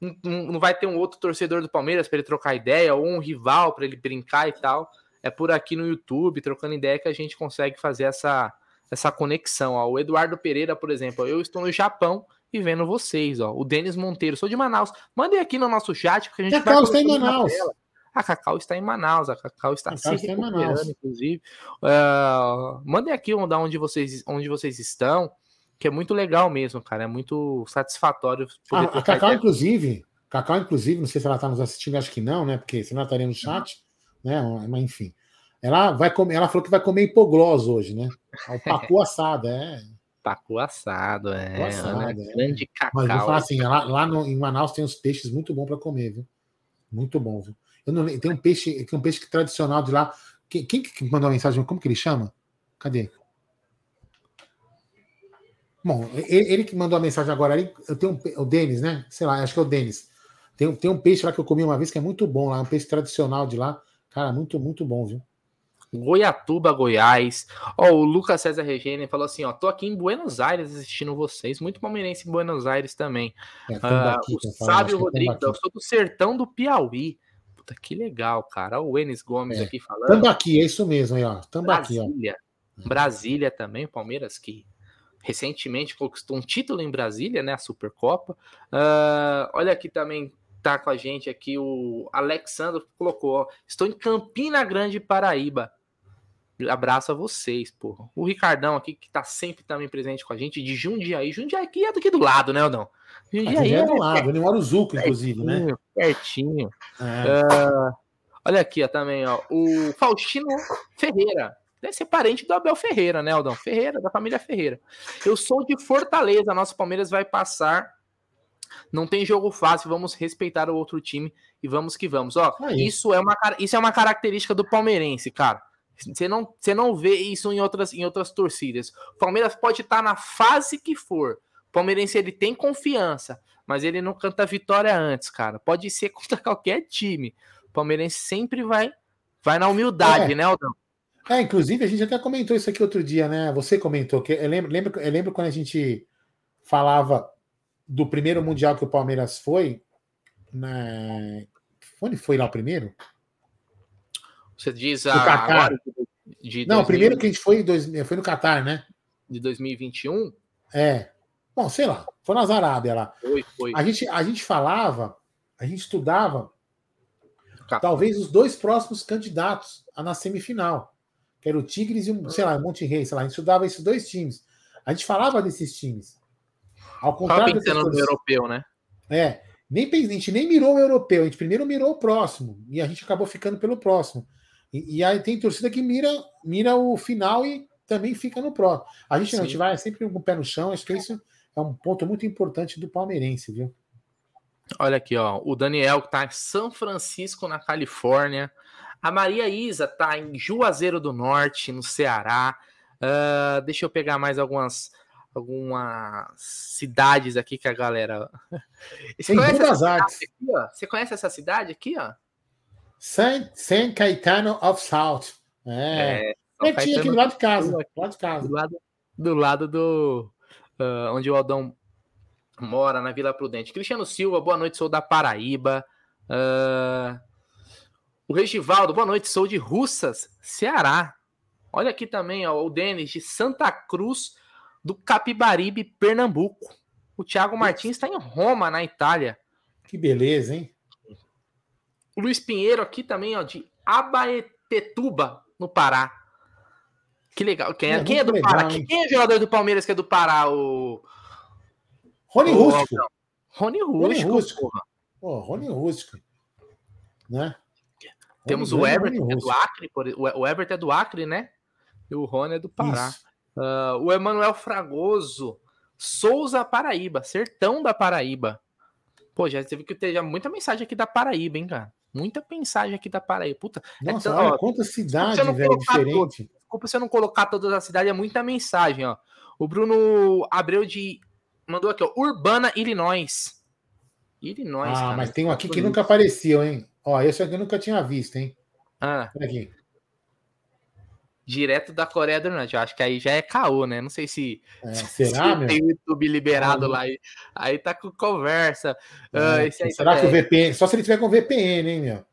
não, não vai ter um outro torcedor do Palmeiras para ele trocar ideia, ou um rival para ele brincar e tal. É por aqui no YouTube, trocando ideia, que a gente consegue fazer essa, essa conexão. Ó. O Eduardo Pereira, por exemplo, eu estou no Japão e vendo vocês, ó. O Denis Monteiro, sou de Manaus. Mandem aqui no nosso chat, porque a gente Cacau está em Manaus. A Cacau está em Manaus, a Cacau está Cacau se está recuperando, inclusive. Uh, mandem aqui onde vocês, onde vocês estão, que é muito legal mesmo, cara. É muito satisfatório. a, a Cacau, inclusive, Cacau, inclusive, não sei se ela está nos assistindo, acho que não, né? Porque senão ela estaria no chat, né? Mas enfim. Ela vai comer, ela falou que vai comer hipoglós hoje, né? O pacu assado, é. Pacu assado, é. Assado, é. Grande cacau. Mas vou falar assim, lá, lá no, em Manaus tem uns peixes muito bons para comer, viu? Muito bom, viu? Eu não, tem um peixe, tem um peixe tradicional de lá. Quem, quem que mandou a mensagem? Como que ele chama? Cadê? Bom, ele, ele que mandou a mensagem agora, ele, eu tenho um, o Denis, né? Sei lá, acho que é o Denis. Tem, tem um peixe lá que eu comi uma vez que é muito bom lá, um peixe tradicional de lá. Cara, muito, muito bom, viu? Goiatuba, Goiás. Ó, o Lucas César Regine falou assim: ó, tô aqui em Buenos Aires assistindo vocês. Muito palmeirense em Buenos Aires também. É, uh, o Sábio Rodrigues, eu sou do sertão do Piauí. Puta, que legal, cara. o Enes Gomes é. aqui falando. Tambaqui, é isso mesmo aí, ó. Tambaqui, Brasília. Ó. Brasília também, Palmeiras que recentemente conquistou um título em Brasília, né? A Supercopa. Uh, olha aqui também tá com a gente aqui o Alexandre colocou, ó, estou em Campina Grande, Paraíba. Abraço a vocês, pô. O Ricardão aqui, que tá sempre também presente com a gente, de Jundiaí. Jundiaí aqui é daqui do lado, né, Aldão? Jundiaí é do lado, ele mora no Zuco, inclusive, né? Pertinho. É. Uh, olha aqui, ó, também, ó. O Faustino Ferreira. Deve ser parente do Abel Ferreira, né, Aldão? Ferreira, da família Ferreira. Eu sou de Fortaleza, nosso Palmeiras vai passar. Não tem jogo fácil, vamos respeitar o outro time e vamos que vamos. Ó, é isso é uma isso é uma característica do palmeirense, cara. Você não, você não vê isso em outras, em outras torcidas. O Palmeiras pode estar na fase que for. O palmeirense ele tem confiança, mas ele não canta vitória antes, cara. Pode ser *laughs* contra qualquer time. O palmeirense sempre vai vai na humildade, é. né, Aldão? É, inclusive a gente até comentou isso aqui outro dia, né? Você comentou que eu lembro, lembro, eu lembro quando a gente falava do primeiro mundial que o Palmeiras foi, né? Onde foi lá o primeiro? Você diz a agora de, Não, o primeiro que a gente foi dois, foi no Catar, né? De 2021? É. Bom, sei lá, foi na Arábia lá. Foi, foi. A gente, a gente falava, a gente estudava Catar. talvez os dois próximos candidatos a na semifinal, que era o Tigres e o, sei lá, o Monte Rei, sei lá, a gente estudava esses dois times. A gente falava desses times. Ao contrário Só pensando no europeu, né? É. Nem, a gente nem mirou o europeu, a gente primeiro mirou o próximo. E a gente acabou ficando pelo próximo. E, e, aí tem torcida que mira, mira o final e também fica no próximo. A gente não, a gente vai sempre com o pé no chão, acho que isso é um ponto muito importante do palmeirense, viu? Olha aqui, ó, o Daniel que tá em São Francisco, na Califórnia. A Maria Isa tá em Juazeiro do Norte, no Ceará. Uh, deixa eu pegar mais algumas algumas cidades aqui que a galera. *laughs* Você conhece, essa aqui, Você conhece essa cidade aqui, ó? San, San Caetano of South. É. é aqui do lado de casa. Do lado de casa. Do lado do, lado do uh, onde o Aldão mora, na Vila Prudente. Cristiano Silva, boa noite, sou da Paraíba. Uh, o Regivaldo, boa noite, sou de Russas, Ceará. Olha aqui também, ó, o Denis de Santa Cruz do Capibaribe, Pernambuco. O Thiago Martins está em Roma, na Itália. Que beleza, hein? O Luiz Pinheiro aqui também, ó, de Abaetetuba, no Pará. Que legal. Quem é, é, quem é do legal, Pará? Hein? Quem é jogador do Palmeiras que é do Pará? O. Rony Rústico. Rony Rústico. Rony Rústico. Rony Rústico. Né? Temos Rony o Everton, é do Acre. O Everton é do Acre, né? E o Rony é do Pará. Uh, o Emanuel Fragoso. Souza Paraíba, Sertão da Paraíba. Pô, já teve que ter já muita mensagem aqui da Paraíba, hein, cara? Muita mensagem aqui da Paraíba. Puta, é Nossa, é, olha ó, quanta cidade, velho, diferente. Todo, desculpa se eu não colocar todas as cidades, é muita mensagem, ó. O Bruno Abreu de mandou aqui, ó, Urbana, Illinois. Illinois, Ah, cara, mas tem um aqui que nunca apareceu, hein? Ó, esse aqui eu nunca tinha visto, hein? Ah. Olha aqui direto da Coreia do Norte. Eu acho que aí já é caô, né? Não sei se, é, será, se tem o YouTube liberado lá. Aí, aí tá com conversa. É, uh, será que o VPN. Só se ele tiver com VPN, hein, meu?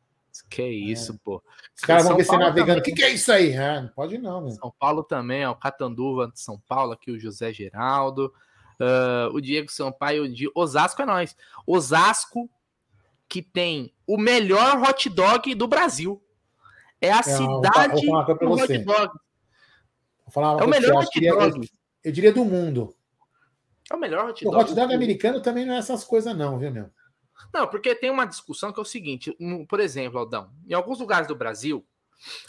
Que isso, é. pô. Os caras vão ver você navegando. O que, que é isso aí? Ah, não pode não, meu. São Paulo também, ó. Catanduva de São Paulo, aqui o José Geraldo. Uh, o Diego Sampaio de Osasco é nós. Osasco, que tem o melhor hot dog do Brasil. É a é, cidade vou, vou do hot dog. É o melhor hot dog. Eu, eu diria do mundo. É o melhor hot dog. O hot dog americano também não é essas coisas, não, viu, meu? Não, porque tem uma discussão que é o seguinte: por exemplo, Aldão, em alguns lugares do Brasil,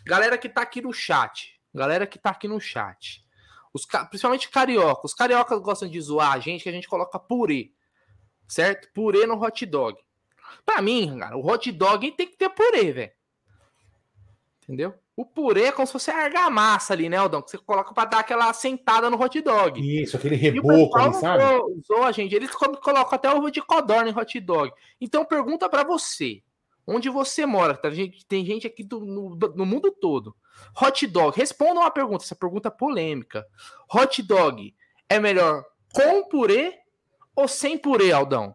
galera que tá aqui no chat, galera que tá aqui no chat, os, principalmente carioca, os cariocas gostam de zoar a gente que a gente coloca purê, certo? Purê no hot dog. Pra mim, cara, o hot dog tem que ter purê, velho. Entendeu? O purê é como se fosse a argamassa ali, né, Aldão? Que você coloca para dar aquela sentada no hot dog. Isso, aquele reboco ali, sabe? Usou a gente. Eles colocam até ovo de codorna em hot dog. Então, pergunta para você. Onde você mora? Tá? Tem gente aqui do, no, no, mundo todo. Hot dog. Responda uma pergunta. Essa pergunta é polêmica. Hot dog é melhor com purê ou sem purê, Aldão?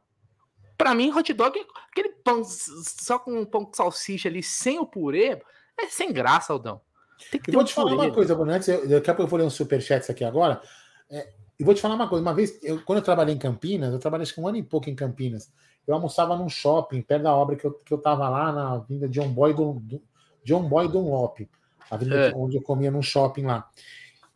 Para mim, hot dog é aquele pão só com um pão com salsicha ali, sem o purê é sem graça, Aldão. eu vou te falar uma coisa, Bruno, antes, eu, daqui a pouco eu vou ler um superchat aqui agora. É, e vou te falar uma coisa. Uma vez, eu, quando eu trabalhei em Campinas, eu trabalhei acho que um ano e pouco em Campinas. Eu almoçava num shopping, perto da obra que eu, que eu tava lá, na vinda John Boy, do, do, John Boy Dunlop, a vinda é. onde eu comia num shopping lá.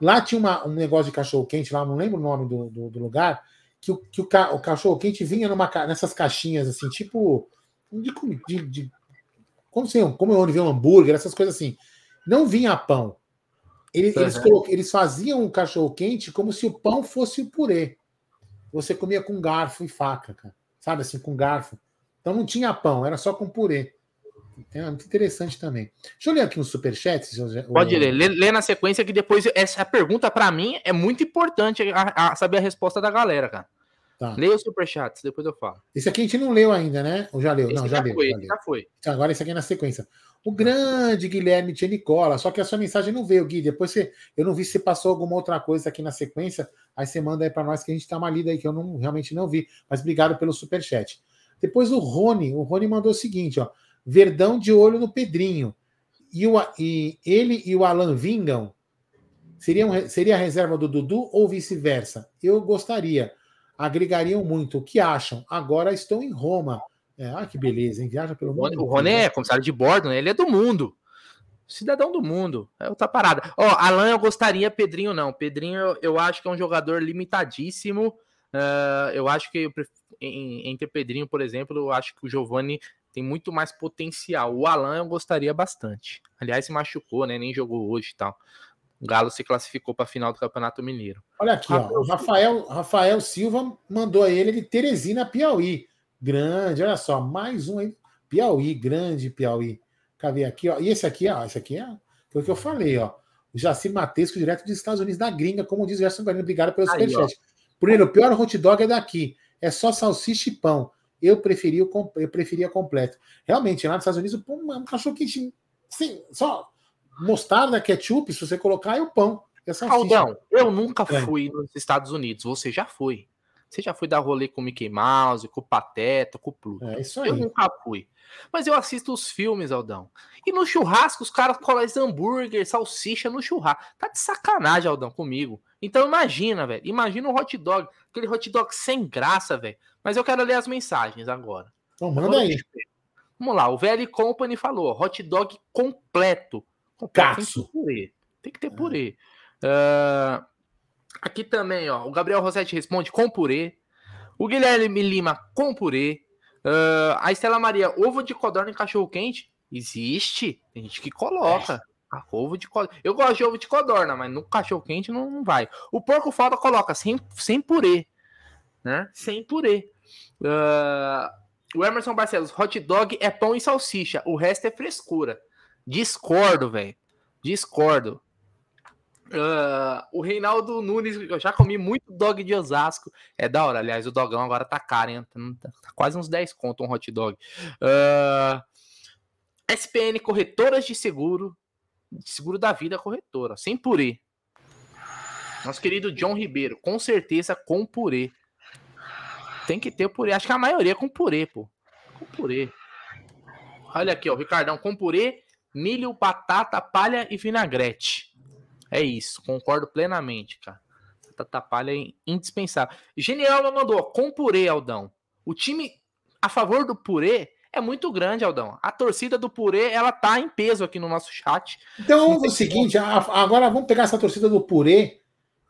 Lá tinha uma, um negócio de cachorro-quente, lá, não lembro o nome do, do, do lugar, que, o, que o, o cachorro-quente vinha numa, nessas caixinhas, assim, tipo de, de, de como, assim, como eu vi um hambúrguer, essas coisas assim. Não vinha pão. Eles, uhum. eles, eles faziam o cachorro quente como se o pão fosse o purê. Você comia com garfo e faca, cara. Sabe assim, com garfo. Então não tinha pão, era só com purê. É muito interessante também. Deixa eu ler aqui um superchat. Pode ler. Lê, lê, na sequência que depois essa pergunta para mim é muito importante a, a saber a resposta da galera, cara. Tá. Leia os superchats, depois eu falo. Esse aqui a gente não leu ainda, né? Ou já leu? Esse não, já, já leu. Foi, já, já foi. Então, agora esse aqui é na sequência. O grande Guilherme Nicola, só que a sua mensagem não veio, Gui. Depois você, eu não vi se passou alguma outra coisa aqui na sequência. Aí você manda aí para nós que a gente tá uma lida aí que eu não, realmente não vi. Mas obrigado pelo superchat. Depois o Rony, o Rony mandou o seguinte, ó. Verdão de olho no Pedrinho. E, o, e ele e o Alan vingam? Seria, seria a reserva do Dudu ou vice-versa? Eu gostaria agregariam muito. O que acham? Agora estão em Roma. É, ah, que beleza, hein? Viaja pelo mundo. O Rony é comissário de bordo, né? Ele é do mundo. Cidadão do mundo. É outra parada. Ó, oh, Alan eu gostaria, Pedrinho não. Pedrinho eu, eu acho que é um jogador limitadíssimo. Uh, eu acho que em, entre Pedrinho, por exemplo, eu acho que o Giovani tem muito mais potencial. O Alan eu gostaria bastante. Aliás, se machucou, né? Nem jogou hoje e tal. O Galo se classificou para a final do Campeonato Mineiro. Olha aqui, ó, o Rafael, Rafael Silva mandou a ele de Teresina, Piauí. Grande, olha só, mais um aí. Piauí, grande Piauí. Cadê aqui, ó? E esse aqui, ó, esse aqui é foi o que eu falei, ó. O Jacir Matesco, direto dos Estados Unidos da gringa, como diz o Gerson Guarino. Obrigado pelo superchat. Bruno, o pior hot dog é daqui. É só salsicha e pão. Eu preferia, eu preferia completo. Realmente, lá nos Estados Unidos, pô, um cachorro quente. Sim, só mostarda, ketchup, se você colocar, é o pão. É Aldão, eu nunca é. fui nos Estados Unidos. Você já foi. Você já foi dar rolê com o Mickey Mouse, com o Pateta, com o Pluto. É isso aí. Eu nunca fui. Mas eu assisto os filmes, Aldão. E no churrasco, os caras colocam hambúrguer, salsicha no churrasco. Tá de sacanagem, Aldão, comigo. Então imagina, velho. Imagina um hot dog. Aquele hot dog sem graça, velho. Mas eu quero ler as mensagens agora. Então manda aí. Vamos lá. O Velho Company falou: hot dog completo. Completo. Tem que ter purê. Tem que ter purê. Uh, aqui também, ó. O Gabriel Rossetti responde com purê. O Guilherme Lima com purê. Uh, a Estela Maria, ovo de codorna em cachorro quente? Existe. Tem gente que coloca. Ah, ovo de codorna. Eu gosto de ovo de codorna, mas no cachorro quente não, não vai. O porco falta coloca sem, sem purê. Né? Sem purê. Uh, o Emerson Barcelos, hot dog é pão e salsicha. O resto é frescura. Discordo, velho. Discordo. Uh, o Reinaldo Nunes, eu já comi muito dog de Osasco. É da hora, aliás, o dogão agora tá caro, hein? Tá, tá quase uns 10 conto um hot dog. Uh, SPN Corretoras de Seguro. Seguro da Vida Corretora, sem purê. Nosso querido John Ribeiro, com certeza com purê. Tem que ter purê. Acho que a maioria é com purê, pô. Com purê. Olha aqui, ó, Ricardão, com purê, milho, batata, palha e vinagrete. É isso, concordo plenamente, cara. Batata palha é indispensável. Genial mandou, com purê, Aldão. O time a favor do purê é muito grande, Aldão. A torcida do purê, ela tá em peso aqui no nosso chat. Então vamos o seguinte, agora vamos pegar essa torcida do purê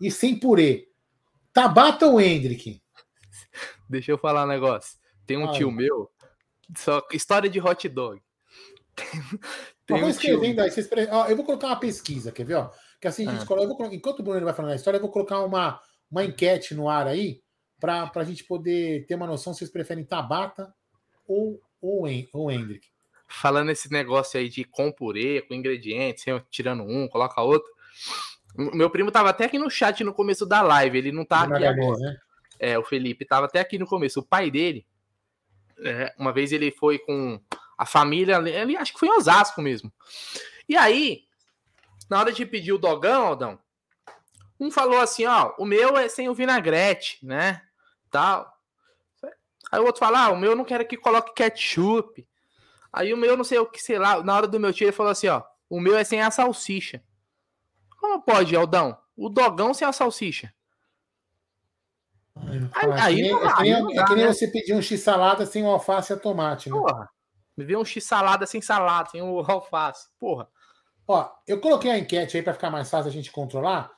e sem purê. Tabata ou Hendrick? *laughs* Deixa eu falar um negócio. Tem um tio meu, só história de hot dog. *laughs* Tem um escrevendo aí, vocês... ó, eu vou colocar uma pesquisa, quer ver? Ó? Que assim, a gente ah. coloca, colocar, enquanto o Bruno vai falando a história, eu vou colocar uma, uma enquete no ar aí para a gente poder ter uma noção se vocês preferem Tabata ou, ou, ou Hendrick. Falando esse negócio aí de com purê, com ingredientes, tirando um, coloca outro. Meu primo tava até aqui no chat no começo da live, ele não tá aqui agora. Né? É, o Felipe tava até aqui no começo. O pai dele, é, uma vez ele foi com a família, ele acho que foi em Osasco mesmo. E aí, na hora de pedir o dogão, Aldão, um falou assim, ó, o meu é sem o vinagrete, né? Tal. Aí o outro fala, ah, o meu não quero que coloque ketchup. Aí o meu não sei o que, sei lá, na hora do meu tio ele falou assim, ó, o meu é sem a salsicha. Como pode, Aldão? O dogão sem a salsicha? Aí, aí, é, que nem, é, que nem né? você pedir um x-salada sem o alface e tomate, né? Porra, me vê um x-salada sem salada, sem o *laughs* alface. Porra. Ó, eu coloquei a enquete aí para ficar mais fácil a gente controlar.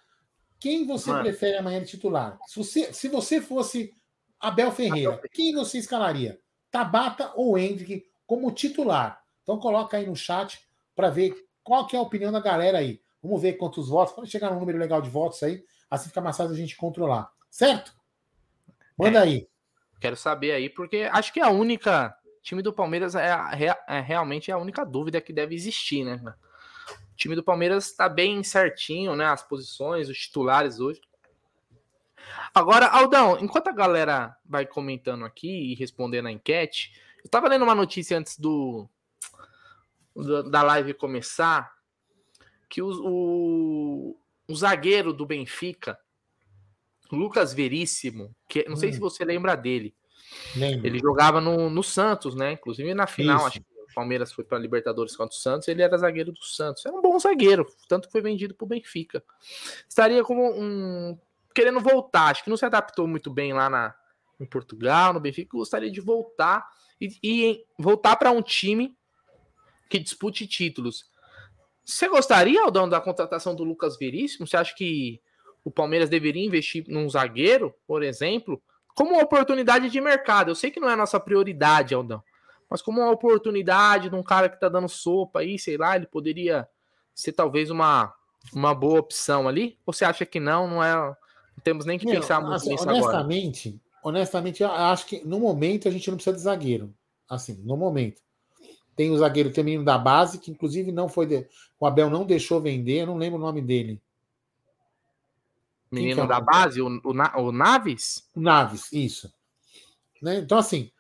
Quem você Mano. prefere amanhã de titular? Se você, se você fosse Abel Ferreira, Abel. quem você escalaria? Tabata ou Hendrick como titular? Então coloca aí no chat para ver qual que é a opinião da galera aí. Vamos ver quantos votos. Pode chegar num número legal de votos aí, assim fica mais fácil a gente controlar. Certo? Manda é, aí. Quero saber aí, porque acho que é a única. Time do Palmeiras é, é, é, realmente a única dúvida que deve existir, né? O time do Palmeiras está bem certinho, né? As posições, os titulares hoje. Agora, Aldão, enquanto a galera vai comentando aqui e respondendo a enquete, eu tava lendo uma notícia antes do, do da live começar que o, o, o zagueiro do Benfica, Lucas Veríssimo, que não hum. sei se hum. você lembra dele. Lembro. Ele jogava no, no Santos, né? Inclusive na final, Isso. acho que o Palmeiras foi para Libertadores contra o Santos, ele era zagueiro do Santos. Era um bom zagueiro, tanto que foi vendido para o Benfica. Estaria como um querendo voltar, acho que não se adaptou muito bem lá na, em Portugal, no Benfica, gostaria de voltar e, e voltar para um time que dispute títulos. Você gostaria, Aldão, da contratação do Lucas Veríssimo? Você acha que o Palmeiras deveria investir num zagueiro, por exemplo, como uma oportunidade de mercado. Eu sei que não é a nossa prioridade, Aldão, mas como uma oportunidade de um cara que tá dando sopa aí, sei lá, ele poderia ser talvez uma, uma boa opção ali? Ou você acha que não, não é. Não temos nem que não, pensar muito assim, nisso honestamente, agora. Honestamente, eu acho que no momento a gente não precisa de zagueiro. Assim, no momento. Tem o zagueiro que menino da base, que inclusive não foi. De... O Abel não deixou vender, eu não lembro o nome dele. Menino é da base, o, o, o Naves? Naves, isso. Né? Então, assim,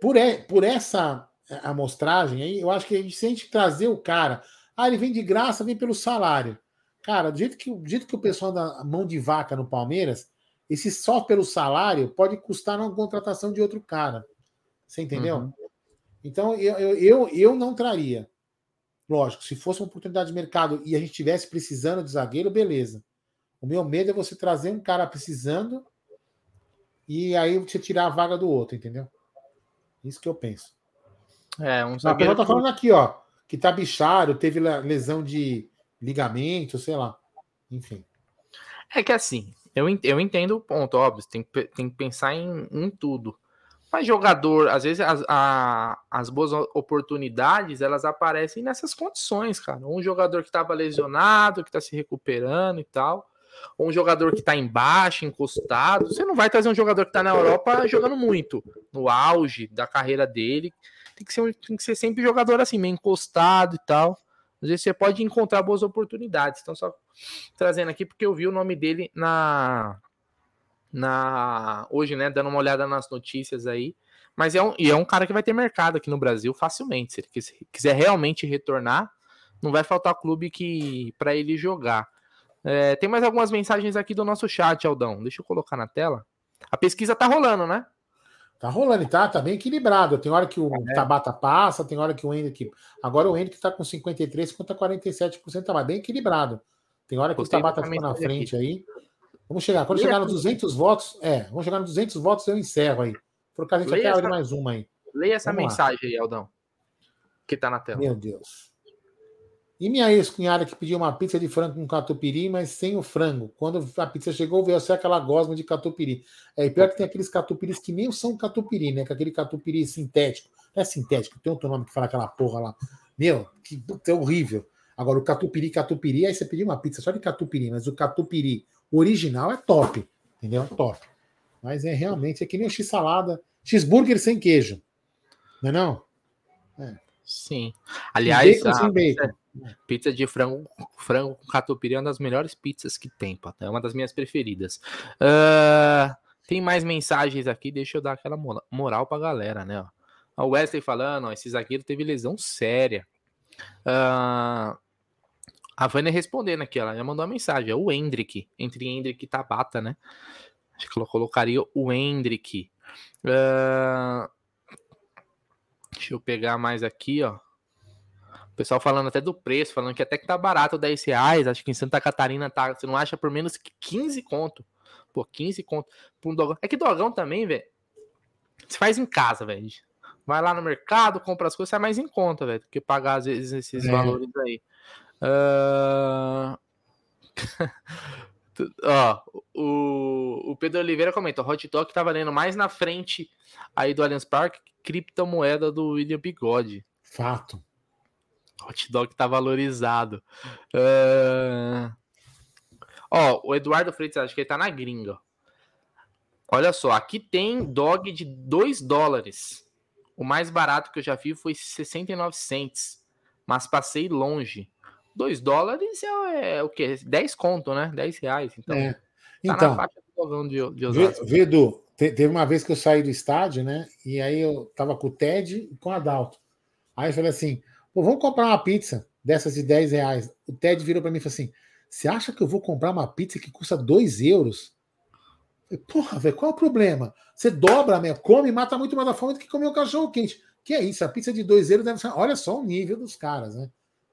por, e, por essa amostragem aí, eu acho que a gente, se a gente trazer o cara, ah, ele vem de graça, vem pelo salário. Cara, do jeito que, do jeito que o pessoal da mão de vaca no Palmeiras, Esse só pelo salário pode custar uma contratação de outro cara. Você entendeu? Uhum. Então, eu, eu, eu, eu não traria. Lógico, se fosse uma oportunidade de mercado e a gente tivesse precisando de zagueiro, beleza. O meu medo é você trazer um cara precisando e aí você tirar a vaga do outro, entendeu? Isso que eu penso. É, um. A tá falando aqui, ó, que tá bichado, teve lesão de ligamento, sei lá. Enfim. É que assim, eu, eu entendo o ponto, óbvio, tem, tem que pensar em, em tudo. Mas jogador, às vezes as, a, as boas oportunidades elas aparecem nessas condições, cara. Um jogador que estava lesionado, que está se recuperando e tal, ou um jogador que está embaixo, encostado. Você não vai trazer um jogador que está na Europa jogando muito, no auge da carreira dele. Tem que ser, tem que ser sempre jogador assim, meio encostado e tal. Às vezes você pode encontrar boas oportunidades. Então, só trazendo aqui, porque eu vi o nome dele na. na hoje, né? Dando uma olhada nas notícias aí. Mas é um, e é um cara que vai ter mercado aqui no Brasil facilmente. Se ele quiser realmente retornar, não vai faltar clube que para ele jogar. É, tem mais algumas mensagens aqui do nosso chat, Aldão. Deixa eu colocar na tela. A pesquisa tá rolando, né? Tá rolando, tá? Tá bem equilibrado. Tem hora que o é. Tabata passa, tem hora que o Hendrick. Agora o Hendrick tá com 53, conta 47%, tá bem equilibrado. Tem hora que Botei o Tabata fica na frente aqui. aí. Vamos chegar. Quando chegar nos 200 votos, é, vamos chegar nos 200 votos, eu encerro aí. Por causa a gente Leia até essa... mais uma aí. Leia essa vamos mensagem lá. aí, Aldão. Que tá na tela. Meu Deus. E minha ex-cunhada que pediu uma pizza de frango com catupiry, mas sem o frango. Quando a pizza chegou, veio só aquela gosma de catupiry. É, e pior que tem aqueles catupiris que nem são catupiry, né? Com aquele catupiry sintético. Não é sintético, tem outro nome que fala aquela porra lá. Meu, que é horrível. Agora, o catupiry, catupiry, aí você pediu uma pizza só de catupiry, mas o catupiry original é top. Entendeu? Top. Mas é realmente, é que nem o x-salada. X-burger sem queijo. Não é não? É. Sim. Aliás, bacon, a, bacon. Pizza de frango, frango com catupiry é uma das melhores pizzas que tem, Pata. É uma das minhas preferidas. Uh, tem mais mensagens aqui, deixa eu dar aquela moral pra galera, né? O Wesley falando, ó, esse zagueiro teve lesão séria. Uh, a Vânia respondendo aqui, ela já mandou uma mensagem. É o Hendrick, entre Hendrick e Tabata, né? Acho que ela colocaria o Hendrick. Uh, deixa eu pegar mais aqui, ó. O pessoal falando até do preço, falando que até que tá barato 10 reais. Acho que em Santa Catarina tá. Você não acha por menos que 15 conto. Pô, 15 conto por um dogão. É que dogão também, velho. Você faz em casa, velho. Vai lá no mercado, compra as coisas, sai mais em conta, velho, do que pagar às vezes esses é. valores aí. Uh... *laughs* Ó, o, o Pedro Oliveira comenta: o Hot Dog tá valendo mais na frente aí do Allianz Parque que criptomoeda do William Bigode. Fato. Hot dog tá valorizado. Uh... Ó, o Eduardo Freitas, acho que ele tá na gringa. Olha só, aqui tem dog de 2 dólares. O mais barato que eu já vi foi 69 cents. Mas passei longe. 2 dólares é, é, o quê? 10 conto, né? 10 reais. Então, é. tá então, na faixa do de, de Osasco. Vedo, teve uma vez que eu saí do estádio, né? E aí eu tava com o Ted e com o Adalto. Aí eu falei assim: Pô, vamos comprar uma pizza dessas de 10 reais. O Ted virou para mim e falou assim: Você acha que eu vou comprar uma pizza que custa 2 euros? Eu falei, Porra, velho, qual é o problema? Você dobra, meu, come e mata muito mais da fome do que comer um cachorro quente. Que é isso? A pizza de 2 euros deve ser. Olha só o nível dos caras, né?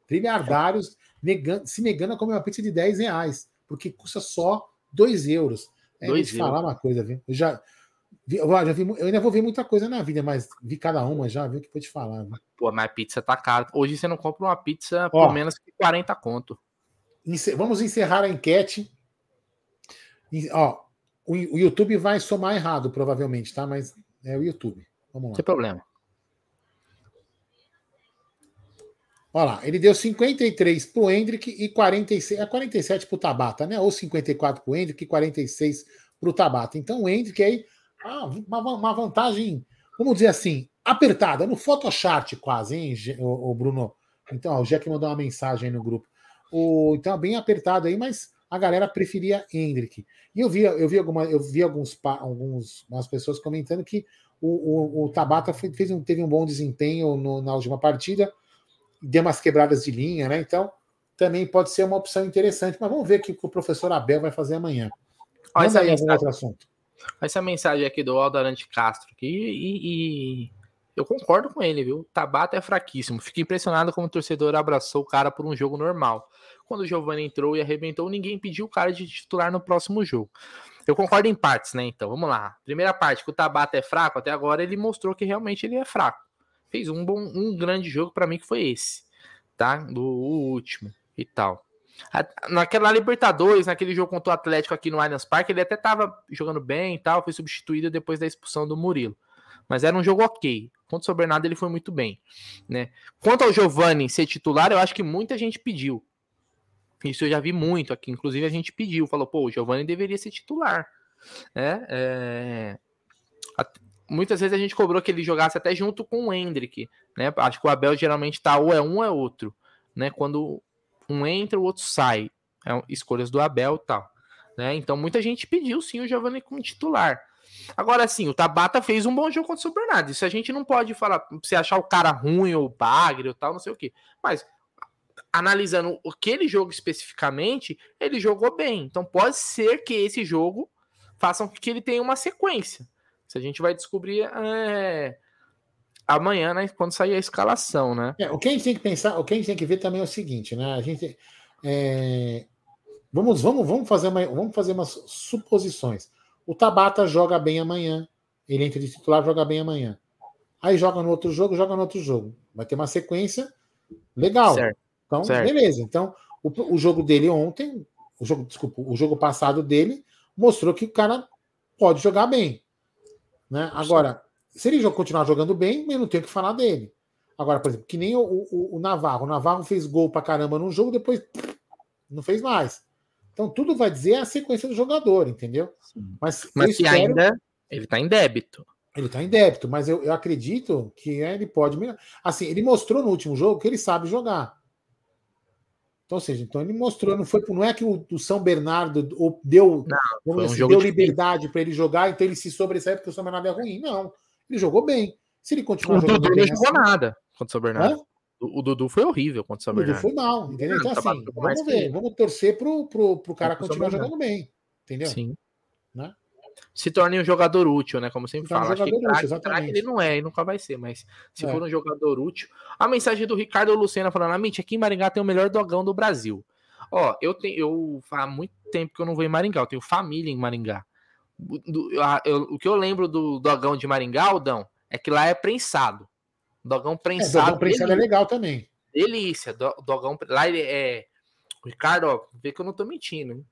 Trilhardários negando, se negando a comer uma pizza de 10 reais, porque custa só 2 euros. É, dois falar uma coisa, viu? Eu já, eu, já vi, eu ainda vou ver muita coisa na vida, mas vi cada uma já, viu o que vou te falar. Né? Pô, mas pizza tá caro. Hoje você não compra uma pizza por menos que 40 conto. Vamos encerrar a enquete. Ó, o, YouTube vai somar errado, provavelmente, tá? Mas é o YouTube. Vamos lá. Sem problema. Olha lá, ele deu 53 pro Hendrick e 46, é 47 pro Tabata, né? Ou 54 pro Hendrick e 46 pro Tabata. Então o Hendrick aí uma, uma, vantagem, vamos dizer assim, apertada, no Photoshop quase, hein, o, Bruno? Então, o Jack mandou uma mensagem aí no grupo. O, então, bem apertado aí, mas a galera preferia Hendrick. E eu vi, eu vi, alguma, eu vi alguns, alguns umas pessoas comentando que o, o, o Tabata fez um, teve um bom desempenho no, na última partida, deu umas quebradas de linha, né? Então, também pode ser uma opção interessante. Mas vamos ver o que o professor Abel vai fazer amanhã. Olha essa, mensagem, assunto. Essa mensagem aqui do Aldarante Castro aqui, e, e, eu concordo com ele, viu? Tabata é fraquíssimo. Fico impressionado como o torcedor abraçou o cara por um jogo normal. Quando o Giovanni entrou e arrebentou, ninguém pediu o cara de titular no próximo jogo. Eu concordo em partes, né? Então, vamos lá. Primeira parte, que o Tabata é fraco, até agora ele mostrou que realmente ele é fraco. Fez um bom, um grande jogo para mim que foi esse, tá? Do último e tal. Naquela Libertadores, naquele jogo contra o Atlético aqui no Allianz Parque, ele até tava jogando bem e tal, foi substituído depois da expulsão do Murilo. Mas era um jogo ok. Contra o São Bernardo ele foi muito bem, né? Quanto ao Giovani ser titular, eu acho que muita gente pediu. Isso eu já vi muito aqui, inclusive a gente pediu, falou, pô, o Giovani deveria ser titular. É, é... Muitas vezes a gente cobrou que ele jogasse até junto com o Hendrick, né? Acho que o Abel geralmente tá ou é um ou é outro, né? Quando um entra, o outro sai. É escolhas do Abel e tal. Né? Então muita gente pediu sim o Giovanni como titular. Agora sim, o Tabata fez um bom jogo contra o Bernardo. Isso a gente não pode falar, se achar o cara ruim ou bagre ou tal, não sei o que. Mas analisando aquele jogo especificamente, ele jogou bem. Então pode ser que esse jogo faça com que ele tenha uma sequência. Se a gente vai descobrir é, amanhã, né, quando sair a escalação, né? É, o que a gente tem que pensar, o que a gente tem que ver também é o seguinte, né? A gente é, vamos, vamos, vamos fazer uma, vamos fazer umas suposições. O Tabata joga bem amanhã, ele entra de titular, joga bem amanhã. Aí joga no outro jogo, joga no outro jogo. Vai ter uma sequência legal. Certo. Então, certo. beleza. Então, o, o jogo dele ontem, o jogo, desculpa, o jogo passado dele mostrou que o cara pode jogar bem. Né? Agora, se ele continuar jogando bem, eu não tenho que falar dele. Agora, por exemplo, que nem o, o, o Navarro. O Navarro fez gol pra caramba num jogo, depois não fez mais. Então, tudo vai dizer a sequência do jogador, entendeu? Mas, mas espero... ainda ele tá em débito. Ele tá em débito, mas eu, eu acredito que ele pode. Assim, ele mostrou no último jogo que ele sabe jogar. Então, ou seja, então ele mostrou, não foi, não é que o, o São Bernardo deu, não, um assim, deu liberdade para ele jogar, então ele se sobressai porque o São Bernardo é ruim. Não. Ele jogou bem. Se ele continuar jogando Dudu bem. Não jogou assim, nada contra o São Bernardo. O, o Dudu foi horrível contra o São Bernardo. O Dudu foi mal, entendeu? Então, tá assim, vamos ver. Vamos torcer pro, pro, pro cara continuar jogando bem. Entendeu? Sim. Né? Se torne um jogador útil, né? Como sempre fala. Um Acho que craque, craque ele não é e nunca vai ser, mas se é. for um jogador útil. A mensagem do Ricardo Lucena falando: Amit, aqui em Maringá tem o melhor dogão do Brasil. Ó, eu tenho. Eu há muito tempo que eu não vou em Maringá, eu tenho família em Maringá do, eu, o que eu lembro do dogão de Maringá, Aldão, é que lá é prensado. Dogão prensado. É, dogão prensado é legal também. Delícia. Do, dogão, lá ele é. Ricardo, ó, vê que eu não tô mentindo. Hein?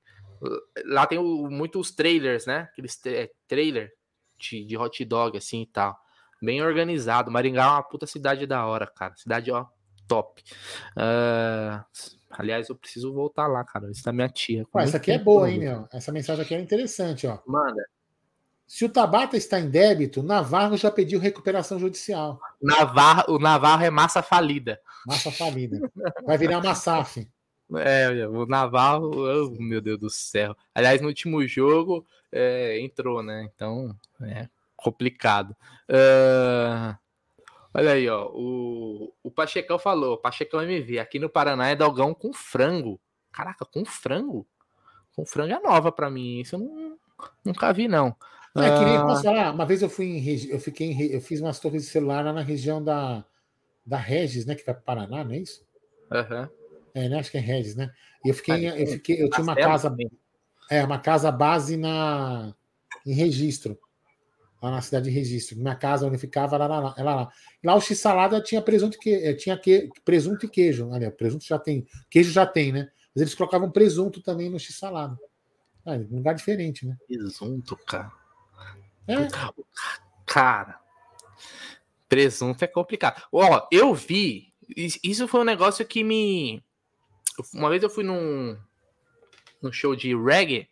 Lá tem o, muitos trailers, né? Aqueles é, trailer de, de hot dog, assim e tal. Bem organizado. Maringá é uma puta cidade da hora, cara. Cidade, ó, top. Uh, Aliás, eu preciso voltar lá, cara. Isso da minha tia. Ué, essa aqui é boa, hein, meu? Essa mensagem aqui é interessante, ó. Manda. Se o Tabata está em débito, Navarro já pediu recuperação judicial. Navarro, o Navarro é massa falida. Massa falida. Vai virar uma SAF. É, o Navarro, oh, meu Deus do céu. Aliás, no último jogo é, entrou, né? Então, é complicado. Uh, Olha aí, ó. O, o Pachecão falou, Pachecão MV, aqui no Paraná é dogão com frango. Caraca, com frango? Com frango é nova para mim. Isso eu não, nunca vi, não. É que nem, posso falar, uma vez eu fui em, eu fiquei em, eu fiz umas torres de celular lá na região da, da Regis, né? Que vai para Paraná, não é isso? Uhum. É, né? Acho que é Regis, né? E eu fiquei, eu fiquei, eu tinha uma casa, é, uma casa base na em registro lá na cidade de registro. Minha casa onde ficava era lá. Era lá. lá o x-salada tinha presunto que eh, tinha que, presunto e queijo. Olha, presunto já tem, queijo já tem, né? Mas eles colocavam presunto também no x-salada. Ah, um lugar diferente, né? Presunto, cara. É. Cara, presunto é complicado. Ó, eu vi. Isso foi um negócio que me. Uma vez eu fui num, num show de reggae.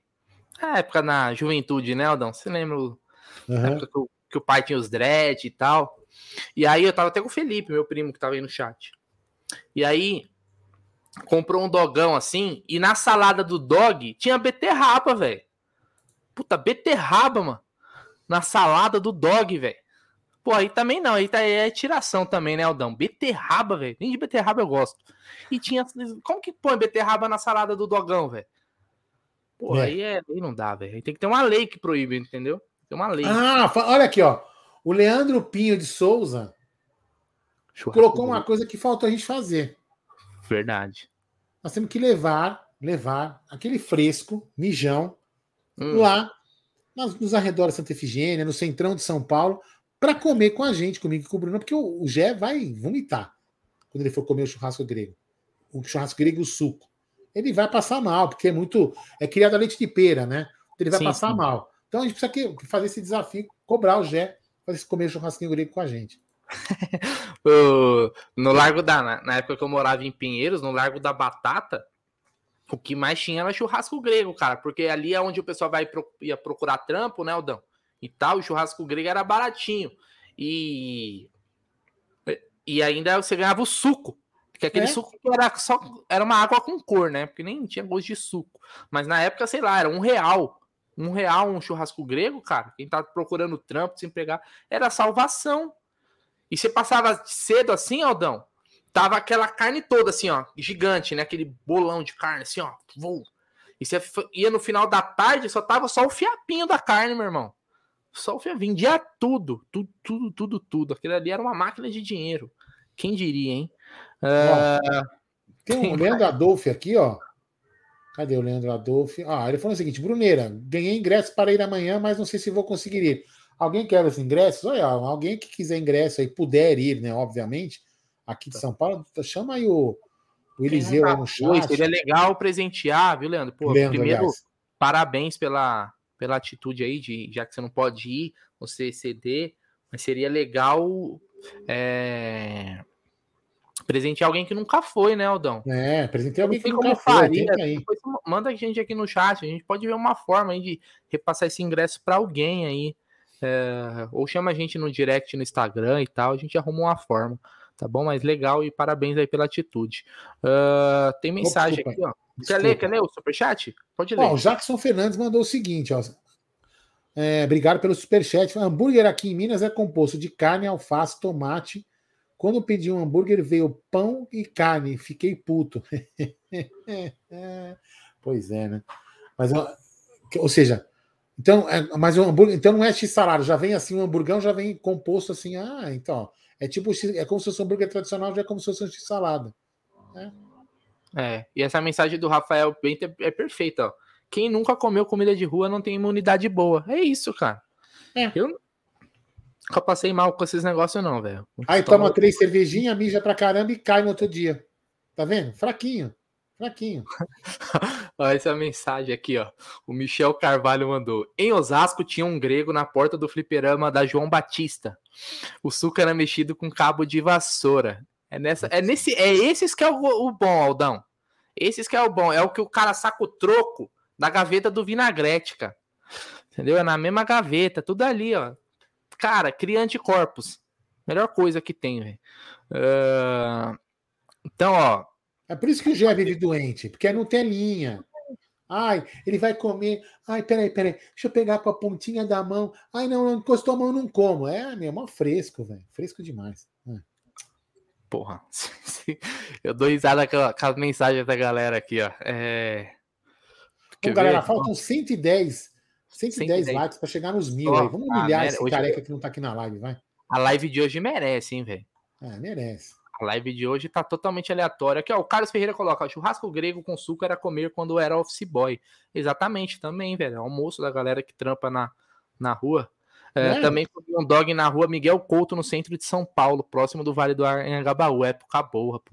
Na época na juventude, né, Aldão? Você lembra Uhum. Que, o, que, o pai tinha os dread e tal. E aí eu tava até com o Felipe, meu primo, que tava aí no chat. E aí comprou um dogão assim, e na salada do dog tinha beterraba, velho. Puta, beterraba, mano. Na salada do dog, velho. Pô, aí também não, aí tá, é tiração também, né, Aldão? Beterraba, velho. Nem de beterraba eu gosto. E tinha. Como que põe beterraba na salada do dogão, velho? Pô, é. aí, é, aí não dá, velho. Tem que ter uma lei que proíbe, entendeu? Tem uma lei. Ah, olha aqui, ó. O Leandro Pinho de Souza Churrasco colocou uma coisa que faltou a gente fazer. Verdade. Nós temos que levar, levar aquele fresco, mijão, hum. lá nos arredores de Santa Efigênia, no centrão de São Paulo, para comer com a gente, comigo e com o Bruno, porque o, o Gé vai vomitar quando ele for comer o churrasco grego. O churrasco grego, o suco. Ele vai passar mal, porque é muito. É criado a leite de pera, né? Ele vai sim, passar sim. mal. Então a gente precisa fazer esse desafio, cobrar o Gé para comer churrasquinho grego com a gente. *laughs* no Largo da. Na época que eu morava em Pinheiros, no Largo da Batata, o que mais tinha era churrasco grego, cara, porque ali é onde o pessoal vai ia procurar trampo, né, Aldão? E tal, o churrasco grego era baratinho. E e ainda você ganhava o suco, que aquele é? suco era só era uma água com cor, né? Porque nem tinha gosto de suco. Mas na época, sei lá, era um real. Um real um churrasco grego, cara. Quem tá procurando trampo, sem pegar, era salvação. E você passava cedo assim, Aldão, tava aquela carne toda assim, ó, gigante, né? Aquele bolão de carne assim, ó. Vou. E você ia no final da tarde, só tava só o fiapinho da carne, meu irmão. Só o fiapinho. Vendia tudo, tudo, tudo, tudo, tudo. Aquilo ali era uma máquina de dinheiro. Quem diria, hein? Uh... Tem um Leandro Adolfo aqui, ó. Cadê o Leandro Adolfo? Ah, ele falou o seguinte: Bruneira, ganhei ingresso para ir amanhã, mas não sei se vou conseguir ir. Alguém quer os ingressos? Olha, alguém que quiser ingresso aí, puder ir, né? Obviamente, aqui de São Paulo, chama aí o, o Eliseu aí no chat. Seria legal presentear, viu, Leandro? Pô, Leandro, primeiro, aliás. parabéns pela, pela atitude aí, de, já que você não pode ir, você ceder, mas seria legal é, presentear alguém que nunca foi, né, Aldão? É, presentear alguém que nunca foi. Faria, manda a gente aqui no chat, a gente pode ver uma forma aí de repassar esse ingresso para alguém aí. É, ou chama a gente no direct no Instagram e tal, a gente arruma uma forma, tá bom? Mas legal e parabéns aí pela atitude. Uh, tem mensagem aqui, ó. Quer ler, quer ler o superchat? Pode ler. Ó, o Jackson Fernandes mandou o seguinte, ó. É, obrigado pelo superchat. Hambúrguer aqui em Minas é composto de carne, alface, tomate. Quando pedi um hambúrguer, veio pão e carne. Fiquei puto. *laughs* pois é, né? Mas, ou seja, então, é, mas o hambúrguer, então não é X salário, já vem assim, o hamburgão já vem composto assim, ah, então, é tipo, é como se fosse um hambúrguer tradicional, já é como se fosse um X salada. É. é, e essa mensagem do Rafael Bento é, é perfeita, ó. Quem nunca comeu comida de rua não tem imunidade boa. É isso, cara. É. Eu nunca passei mal com esses negócios, não, velho. Aí toma três cervejinhas, mija pra caramba e cai no outro dia. Tá vendo? Fraquinho. Fraquinho. *laughs* Olha essa mensagem aqui, ó. O Michel Carvalho mandou. Em Osasco tinha um grego na porta do fliperama da João Batista. O suco era mexido com cabo de vassoura. É, nessa, é, nesse, é esses que é o, o bom, Aldão. Esses que é o bom. É o que o cara saca o troco da gaveta do vinagrete, cara. Entendeu? É na mesma gaveta, tudo ali, ó. Cara, cria anticorpos. Melhor coisa que tem, velho. Uh... Então, ó, é por isso que o Gé vive doente, porque é no telinha. Ai, ele vai comer. Ai, peraí, peraí. Deixa eu pegar com a pontinha da mão. Ai, não, não encostou a mão, não como. É, meu, é mó fresco, velho. Fresco demais. É. Porra. *laughs* eu dou risada com, com as mensagens da galera aqui, ó. É... Bom, galera, faltam 110, 110, 110. likes para chegar nos mil oh, aí. Vamos humilhar ah, esse careca que não tá aqui na live, vai. A live de hoje merece, hein, velho? É, merece. A live de hoje tá totalmente aleatória. Aqui, ó, o Carlos Ferreira coloca: churrasco grego com suco era comer quando era office boy. Exatamente, também, velho. Almoço da galera que trampa na, na rua. É, é. Também comi um dog na rua Miguel Couto, no centro de São Paulo, próximo do Vale do Anhangabaú, época boa, pô.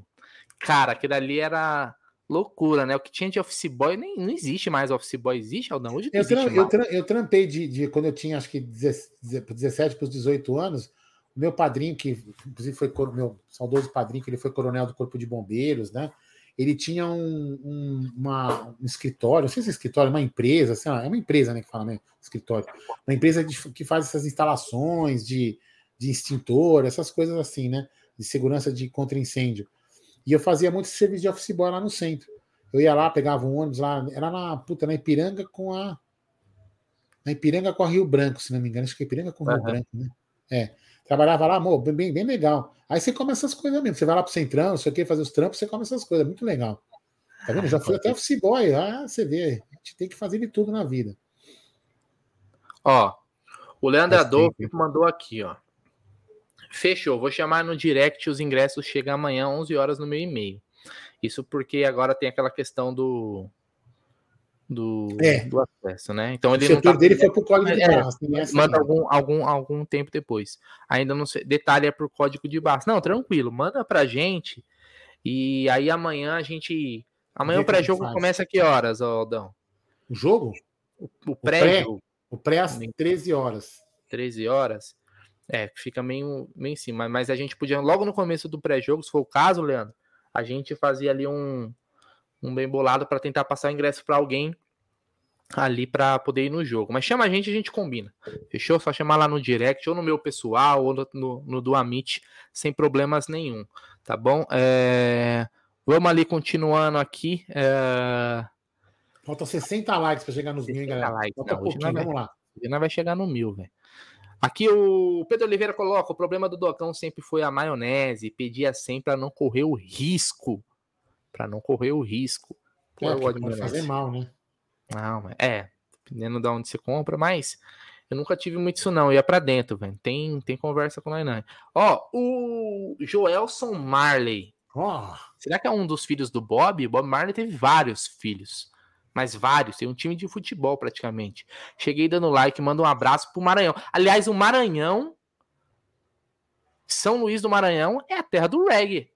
Cara, aquilo ali era loucura, né? O que tinha de office boy, nem, não existe mais office boy, existe, Aldão? Hoje eu, eu, eu, trampei de, de, quando eu tinha acho que 17 para os 18 anos, meu padrinho, que inclusive foi meu saudoso padrinho, que ele foi coronel do Corpo de Bombeiros, né? Ele tinha um, um, uma, um escritório, não sei se é escritório, uma empresa, assim, é uma empresa, né, que fala, né, escritório, uma empresa de, que faz essas instalações de, de extintor, essas coisas assim, né, de segurança de contra incêndio. E eu fazia muito serviço de office boy lá no centro. Eu ia lá, pegava um ônibus lá, era na puta, na Ipiranga com a na Ipiranga com a Rio Branco, se não me engano, acho que é Ipiranga com o Rio uhum. Branco, né? É. Trabalhava lá, amor, bem, bem legal. Aí você come essas coisas mesmo. Você vai lá pro centrão, não sei o que, fazer os trampos, você come essas coisas. Muito legal. Tá vendo? Já fui até office boy. Ah, você vê. A gente tem que fazer de tudo na vida. Ó, o Leandro Adolfo mandou aqui, ó. Fechou, vou chamar no direct, os ingressos chegam amanhã, 11 horas no meu e-mail. Isso porque agora tem aquela questão do do, é. do acesso, né? Então ele o setor tá, dele foi por código de é, barra. manda algum, algum, algum tempo depois. Ainda não sei, detalhe é por código de barra. Não, tranquilo, manda pra gente e aí amanhã a gente amanhã o pré-jogo começa a que horas, Aldão? O jogo? O, o pré-jogo. O pré às 13 horas. 13 horas. É, fica meio, meio em cima. Mas a gente podia, logo no começo do pré-jogo, se for o caso, Leandro, a gente fazia ali um, um bem bolado para tentar passar o ingresso para alguém ali para poder ir no jogo. Mas chama a gente, a gente combina. Fechou? Só chamar lá no direct, ou no meu pessoal, ou no, no, do Amit, sem problemas nenhum. Tá bom? É... Vamos ali continuando aqui. É... Faltam 60 likes para chegar nos mil, galera. Likes. Não, vai, vamos lá. Hoje não vai chegar no mil, velho. Aqui o Pedro Oliveira coloca: o problema do Docão sempre foi a maionese. Pedia sempre para não correr o risco. Para não correr o risco. Pô, é, pode fazer mal, né? Não, é. Dependendo de onde você compra, mas eu nunca tive muito isso, não. Ia pra dentro, velho. Tem, tem conversa com nós, não. Ó, o Joelson Marley. Oh. Será que é um dos filhos do Bob? O Bob Marley teve vários filhos mas vários, tem um time de futebol praticamente. Cheguei dando like, manda um abraço pro Maranhão. Aliás, o Maranhão, São Luís do Maranhão, é a terra do reggae.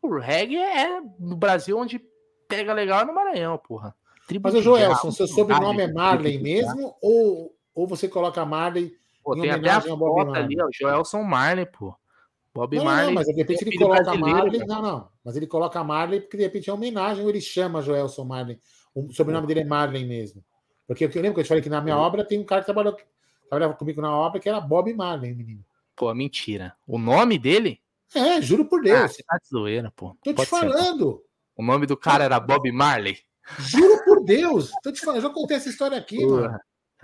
O reggae é no Brasil onde pega legal é no Maranhão, porra. Tribo mas, o Joelson, seu sobrenome é Marley mesmo? Ou, ou você coloca Marley Pô, tem até a foto ali, ó, Joelson Marley, pô. Bob não, Marley. Não, mas de repente ele coloca Marley. Não, não. Mas ele coloca Marley porque de repente é homenagem ou ele chama Joelson Marley. O sobrenome dele é Marley mesmo. Porque eu lembro que eu te falei que na minha obra tem um cara que trabalhou, trabalhava comigo na obra que era Bob Marley, menino. Pô, mentira. O nome dele? É, juro por Deus. Ah, você tá de zoeira, pô. Tô Pode te falando. Ser. O nome do cara era Bob Marley? Juro por Deus. Tô te falando, eu já contei essa história aqui, Pô. mano.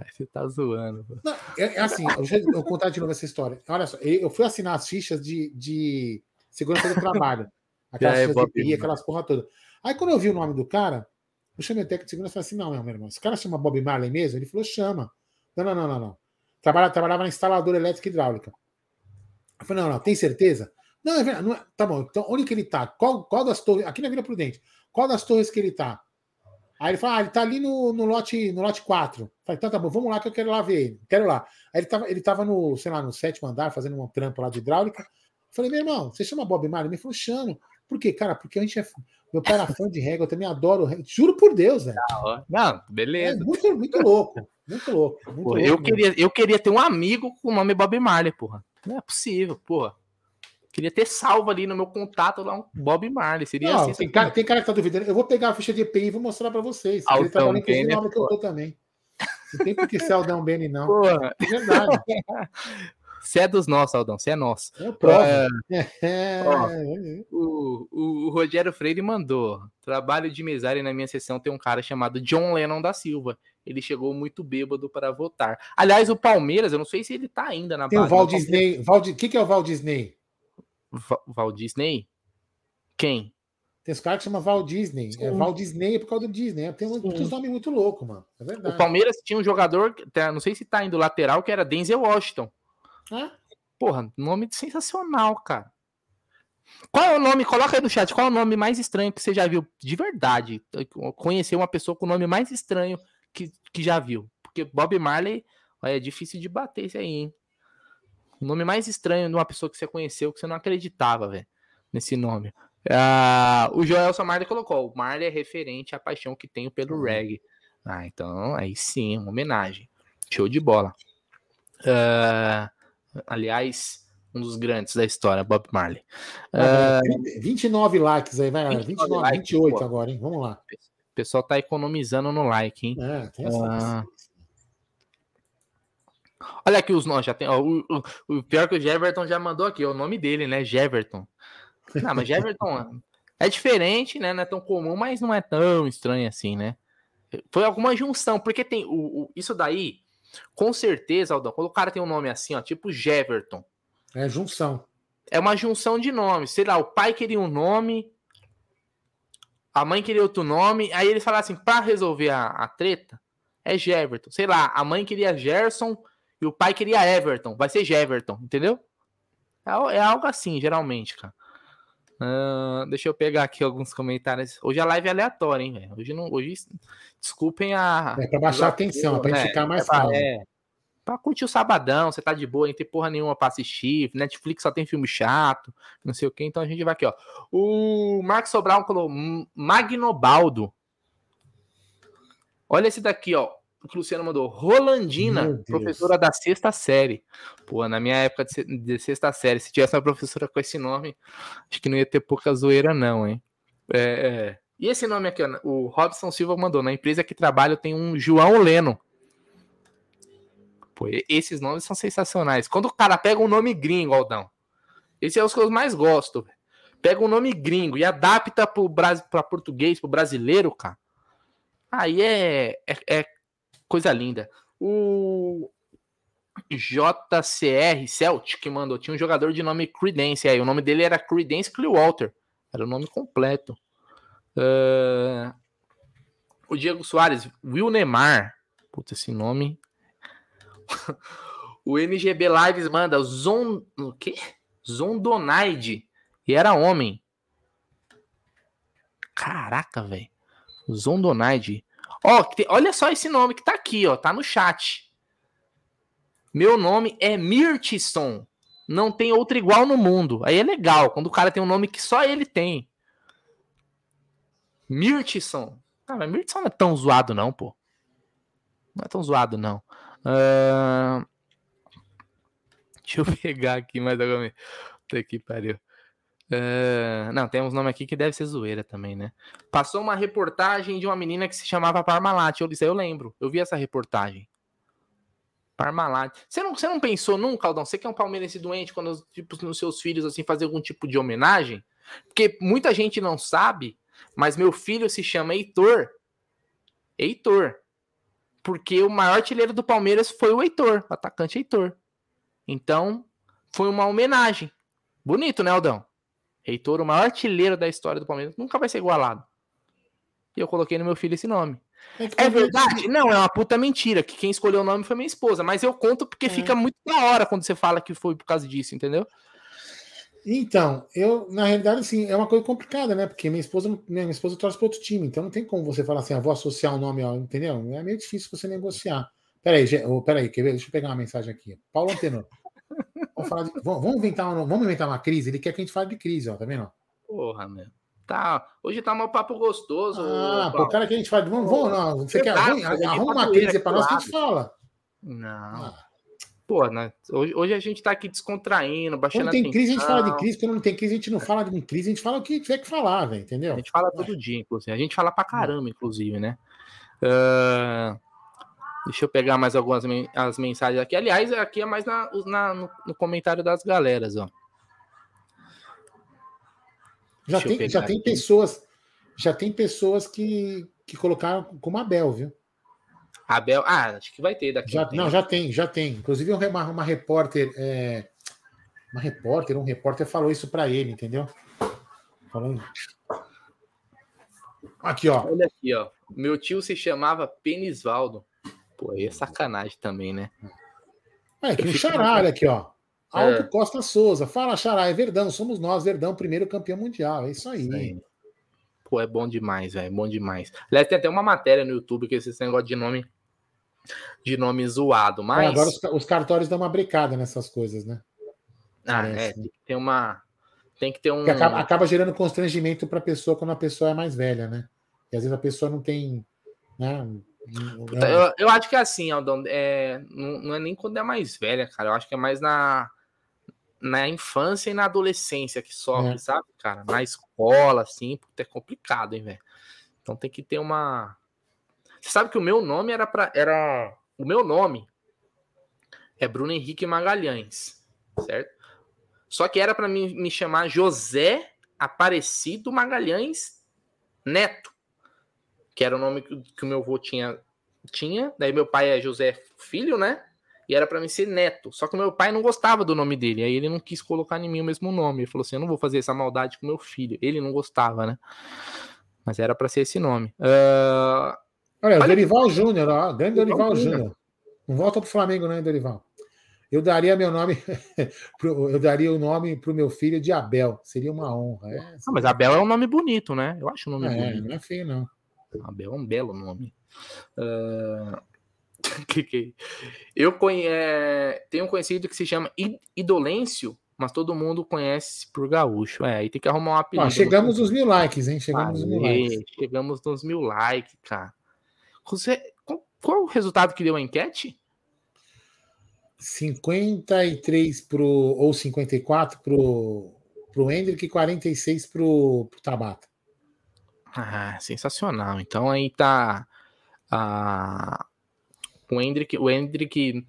Você tá zoando. Não, é, é, assim, eu, já, eu vou contar de novo essa história. Olha só, eu fui assinar as fichas de, de segurança do trabalho. *laughs* Aquelas é, fichas de aquelas porra toda. Aí quando eu vi o nome do cara, eu chamei o técnico de segurança e falei assim: não, meu irmão, esse cara chama Bob Marley mesmo? Ele falou: chama. Não, não, não, não, não. Trabalha, trabalhava na instaladora elétrica e hidráulica. Eu falei: não, não, tem certeza? Não, é verdade. Não é... Tá bom, então onde que ele tá? Qual, qual das torres? Aqui na Vila Prudente. Qual das torres que ele tá? Aí ele fala, ah, ele tá ali no, no, lote, no lote 4. falei, então tá bom, vamos lá que eu quero lá ver ele. Quero lá. Aí ele tava, ele tava no, sei lá, no sétimo andar, fazendo um trampo lá de hidráulica. falei, meu irmão, você chama Bob Marley? Ele falou, chamo. Por quê? Cara, porque a gente é. Meu pai era fã de reggae, eu também adoro reggae. Juro por Deus, velho. Não, beleza. É muito, muito louco. Muito louco. Muito porra, louco eu, queria, eu queria ter um amigo com o nome Bob Marley, porra. Não é possível, porra. Queria ter salvo ali no meu contato lá um Bob Marley. Seria não, assim. Tem cara, tem cara que tá duvidando. Eu vou pegar a ficha de EPI e vou mostrar para vocês. Altão ele trabalha inclusive no nome que eu tô também. Não tem por que ser Aldão Bene, não. *laughs* Porra. É verdade. *laughs* Você é dos nossos, Aldão. Você é nosso. Eu provo. É... É... Ó, o, o, o, Rogério Freire mandou. Trabalho de mesária na minha sessão tem um cara chamado John Lennon da Silva. Ele chegou muito bêbado para votar. Aliás, o Palmeiras, eu não sei se ele tá ainda na Tem base, o Val Disney. Val... O que, que é o Val Disney? Val Disney? Quem? Tem os caras que chamam Val Disney. É Val Disney é por causa do Disney. Tem Sim. muitos nomes muito loucos, mano. É verdade. O Palmeiras tinha um jogador, não sei se tá indo lateral, que era Denzel Washington. Porra, nome sensacional, cara. Qual é o nome? Coloca aí no chat. Qual é o nome mais estranho que você já viu? De verdade. Conhecer uma pessoa com o nome mais estranho que, que já viu. Porque Bob Marley é difícil de bater isso aí, hein? O nome mais estranho de uma pessoa que você conheceu que você não acreditava, velho, nesse nome. Uh, o Joel Samarda colocou: o Marley é referente à paixão que tenho pelo uhum. reggae. Ah, então aí sim, uma homenagem. Show de bola. Uh, aliás, um dos grandes da história, Bob Marley. Uh, 29 likes aí, vai, 29, 29 likes, 28 pô. agora, hein? Vamos lá. O pessoal tá economizando no like, hein? É, tem essa. Uh, Olha aqui os nomes, já tem. Ó, o, o, o, pior que o Jeverton já mandou aqui, ó, o nome dele, né? Jeverton. Não, mas Jeverton é diferente, né? Não é tão comum, mas não é tão estranho assim, né? Foi alguma junção, porque tem o, o isso daí, com certeza, Aldão, quando o cara tem um nome assim, ó, tipo Jeverton. É junção. É uma junção de nomes. Sei lá, o pai queria um nome, a mãe queria outro nome, aí eles falaram assim, pra resolver a, a treta, é Jeverton. Sei lá, a mãe queria Gerson e o pai queria Everton. Vai ser Jeverton, entendeu? É, é algo assim, geralmente, cara. Uh, deixa eu pegar aqui alguns comentários. Hoje a live é aleatória, hein, velho? Hoje não. Hoje, desculpem a. É pra baixar a atenção, é pra gente é, ficar mais é calmo. É, pra curtir o sabadão, você tá de boa, não tem porra nenhuma pra assistir. Netflix só tem filme chato, não sei o que. Então a gente vai aqui, ó. O Marcos Sobral falou Magnobaldo. Olha esse daqui, ó o Luciano mandou. Rolandina, professora da sexta série. Pô, na minha época de, de, sexta série, se tivesse uma professora com esse nome, acho que não ia ter pouca zoeira, não, hein? É, é. E esse nome aqui, ó, o Robson Silva mandou. Na empresa que trabalho tem um João Leno. Pô, esses nomes são sensacionais. Quando o cara pega um nome gringo, Aldão, esse é os que eu mais gosto. Pega um nome gringo e adapta para português, pro brasileiro, cara. Aí é, é, é Coisa linda. O JCR Celtic mandou. Tinha um jogador de nome Credence aí. O nome dele era Credence Clearwater. Era o nome completo. Uh... O Diego Soares, Will Neymar. Puta, esse nome. *laughs* o MGB Lives manda Zon. O quê? Zondonaide. E era homem. Caraca, velho. Zondonaide. Ó, olha só esse nome que tá aqui, ó, tá no chat. Meu nome é Mirtisson. Não tem outro igual no mundo. Aí é legal, quando o cara tem um nome que só ele tem. Mirtisson. Ah, mas Mirtisson não é tão zoado, não, pô. Não é tão zoado, não. Uh... Deixa eu *laughs* pegar aqui mais alguma. Puta que pariu. Uh, não, tem uns nomes aqui que deve ser zoeira também, né? Passou uma reportagem de uma menina que se chamava Parmalat. Eu disse, eu lembro, eu vi essa reportagem. Parmalat. Você não, você não pensou nunca, Aldão? Você que é um palmeirense doente, quando tipo, nos seus filhos assim fazer algum tipo de homenagem? Porque muita gente não sabe, mas meu filho se chama Heitor. Heitor. Porque o maior artilheiro do Palmeiras foi o Heitor, o atacante Heitor. Então, foi uma homenagem. Bonito, né, Aldão? Heitor, o maior artilheiro da história do Palmeiras, nunca vai ser igualado. E eu coloquei no meu filho esse nome. É, verdade? Não, é uma puta mentira. Que quem escolheu o nome foi minha esposa. Mas eu conto porque é. fica muito da hora quando você fala que foi por causa disso, entendeu? Então, eu, na realidade, assim, é uma coisa complicada, né? Porque minha esposa, minha esposa torce para outro time, então não tem como você falar assim, ah, vou associar o um nome, entendeu? É meio difícil você negociar. Peraí, peraí, quer ver? Deixa eu pegar uma mensagem aqui. Paulo Antenor. Vamos, falar de, vamos, inventar uma, vamos inventar uma crise? Ele quer que a gente fale de crise, ó, tá vendo? Porra, meu. Tá, hoje tá um papo gostoso. Ah, pô, o cara que a gente fala, vamos, vamos, não, você quer, vamos, arruma uma crise para nós que a gente fala. Não. Ah. Pô, né? Hoje, hoje a gente tá aqui descontraindo, baixando Quando tem crise, a gente fala de crise. Quando não tem crise, a gente não fala de crise, a gente fala o que tiver que falar, velho, entendeu? A gente fala todo dia, inclusive. A gente fala pra caramba, inclusive, né? Uh... Deixa eu pegar mais algumas as mensagens aqui. Aliás, aqui é mais na, na no, no, comentário das galeras, ó. Já tem, já tem pessoas, já tem pessoas que, que colocaram como Abel, viu? Abel, ah, acho que vai ter daqui. Já, não, já tem, já tem. Inclusive uma, uma repórter, é, uma repórter, um repórter falou isso para ele, entendeu? Falando. Aqui, ó. Olha aqui, ó. Meu tio se chamava Penisvaldo. Pô, aí é sacanagem também, né? É, que o Xará, olha aqui, ó. Aldo é. Costa Souza. Fala, Xará, é Verdão, somos nós, Verdão, primeiro campeão mundial. É isso aí. Pô, é bom demais, velho. É bom demais. Aliás, tem até uma matéria no YouTube que esse negócio de nome de nome zoado, mas. É, agora os, os, cartórios dão uma brecada nessas coisas, né? Ah, Parece, é, tem que ter uma. Tem que ter um. Acaba, acaba, gerando constrangimento para a pessoa quando a pessoa é mais velha, né? E às vezes a pessoa não tem. Né, eu, eu, acho que é assim, Aldão, é, não, não, é nem quando é mais velha, cara. Eu acho que é mais na, na infância e na adolescência que sofre, é. sabe, cara? Na escola, assim, é complicado, hein, velho? Então tem que ter uma. Você sabe que o meu nome era para era o meu nome é Bruno Henrique Magalhães, certo? Só que era para mim me chamar José Aparecido Magalhães Neto que era o nome que, o meu avô tinha, tinha. Daí meu pai é José Filho, né? E era para mim ser neto. Só que o meu pai não gostava do nome dele. Aí ele não quis colocar em mim o mesmo nome. Ele falou assim: eu não vou fazer essa maldade com meu filho. Ele não gostava, né? Mas era para ser esse nome. Uh... Olha, Olha Dorival Júnior, ó, grande Dorival Júnior. Não volta pro Flamengo, né, Dorival? Eu daria meu nome, *laughs* eu daria o nome pro meu filho de Abel. Seria uma honra. É, ah, mas Abel é um nome bonito, né? Eu acho o nome é, bonito. Não é feio, não. Abel é um belo nome. *laughs* Uh... eu conhe... tenho um conhecido que se chama Idolêncio, mas todo mundo conhece por gaúcho. É, aí tem que arrumar um apelido. Ah, chegamos nos mil likes, hein? Chegamos nos mil likes. Chegamos nos mil likes, cara. Você, qual, qual o resultado que deu a enquete? 53 pro, ou 54 pro, pro Hendrick e 46 pro, pro Tabata. Ah, sensacional. Então aí tá a, o Hendrick, o Hendrick,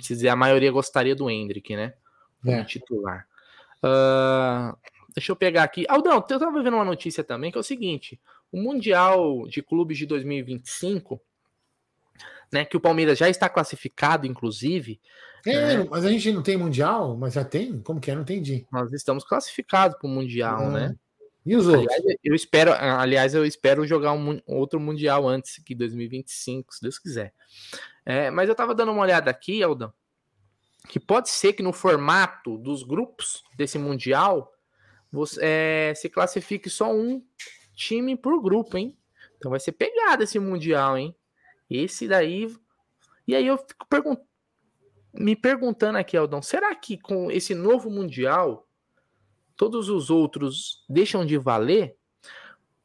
se dizer, a maioria gostaria do Hendrick, né? É. titular. Uh, deixa eu pegar aqui. Aldão, eu tava vendo uma notícia também que é o seguinte: o Mundial de Clubes de 2025, né? Que o Palmeiras já está classificado, inclusive. É, né? mas a gente não tem Mundial, mas já tem? Como que é? Não entendi. Nós estamos classificados para o Mundial, né? E os outros? Aliás, eu espero, aliás, eu espero jogar um outro Mundial antes que 2025, se Deus quiser. É, mas eu tava dando uma olhada aqui, Aldão, que pode ser que no formato dos grupos desse Mundial você é, se classifique só um time por grupo, hein? Então vai ser pegado esse Mundial, hein? Esse daí. E aí eu fico me perguntando aqui, Aldão, será que com esse novo Mundial todos os outros deixam de valer?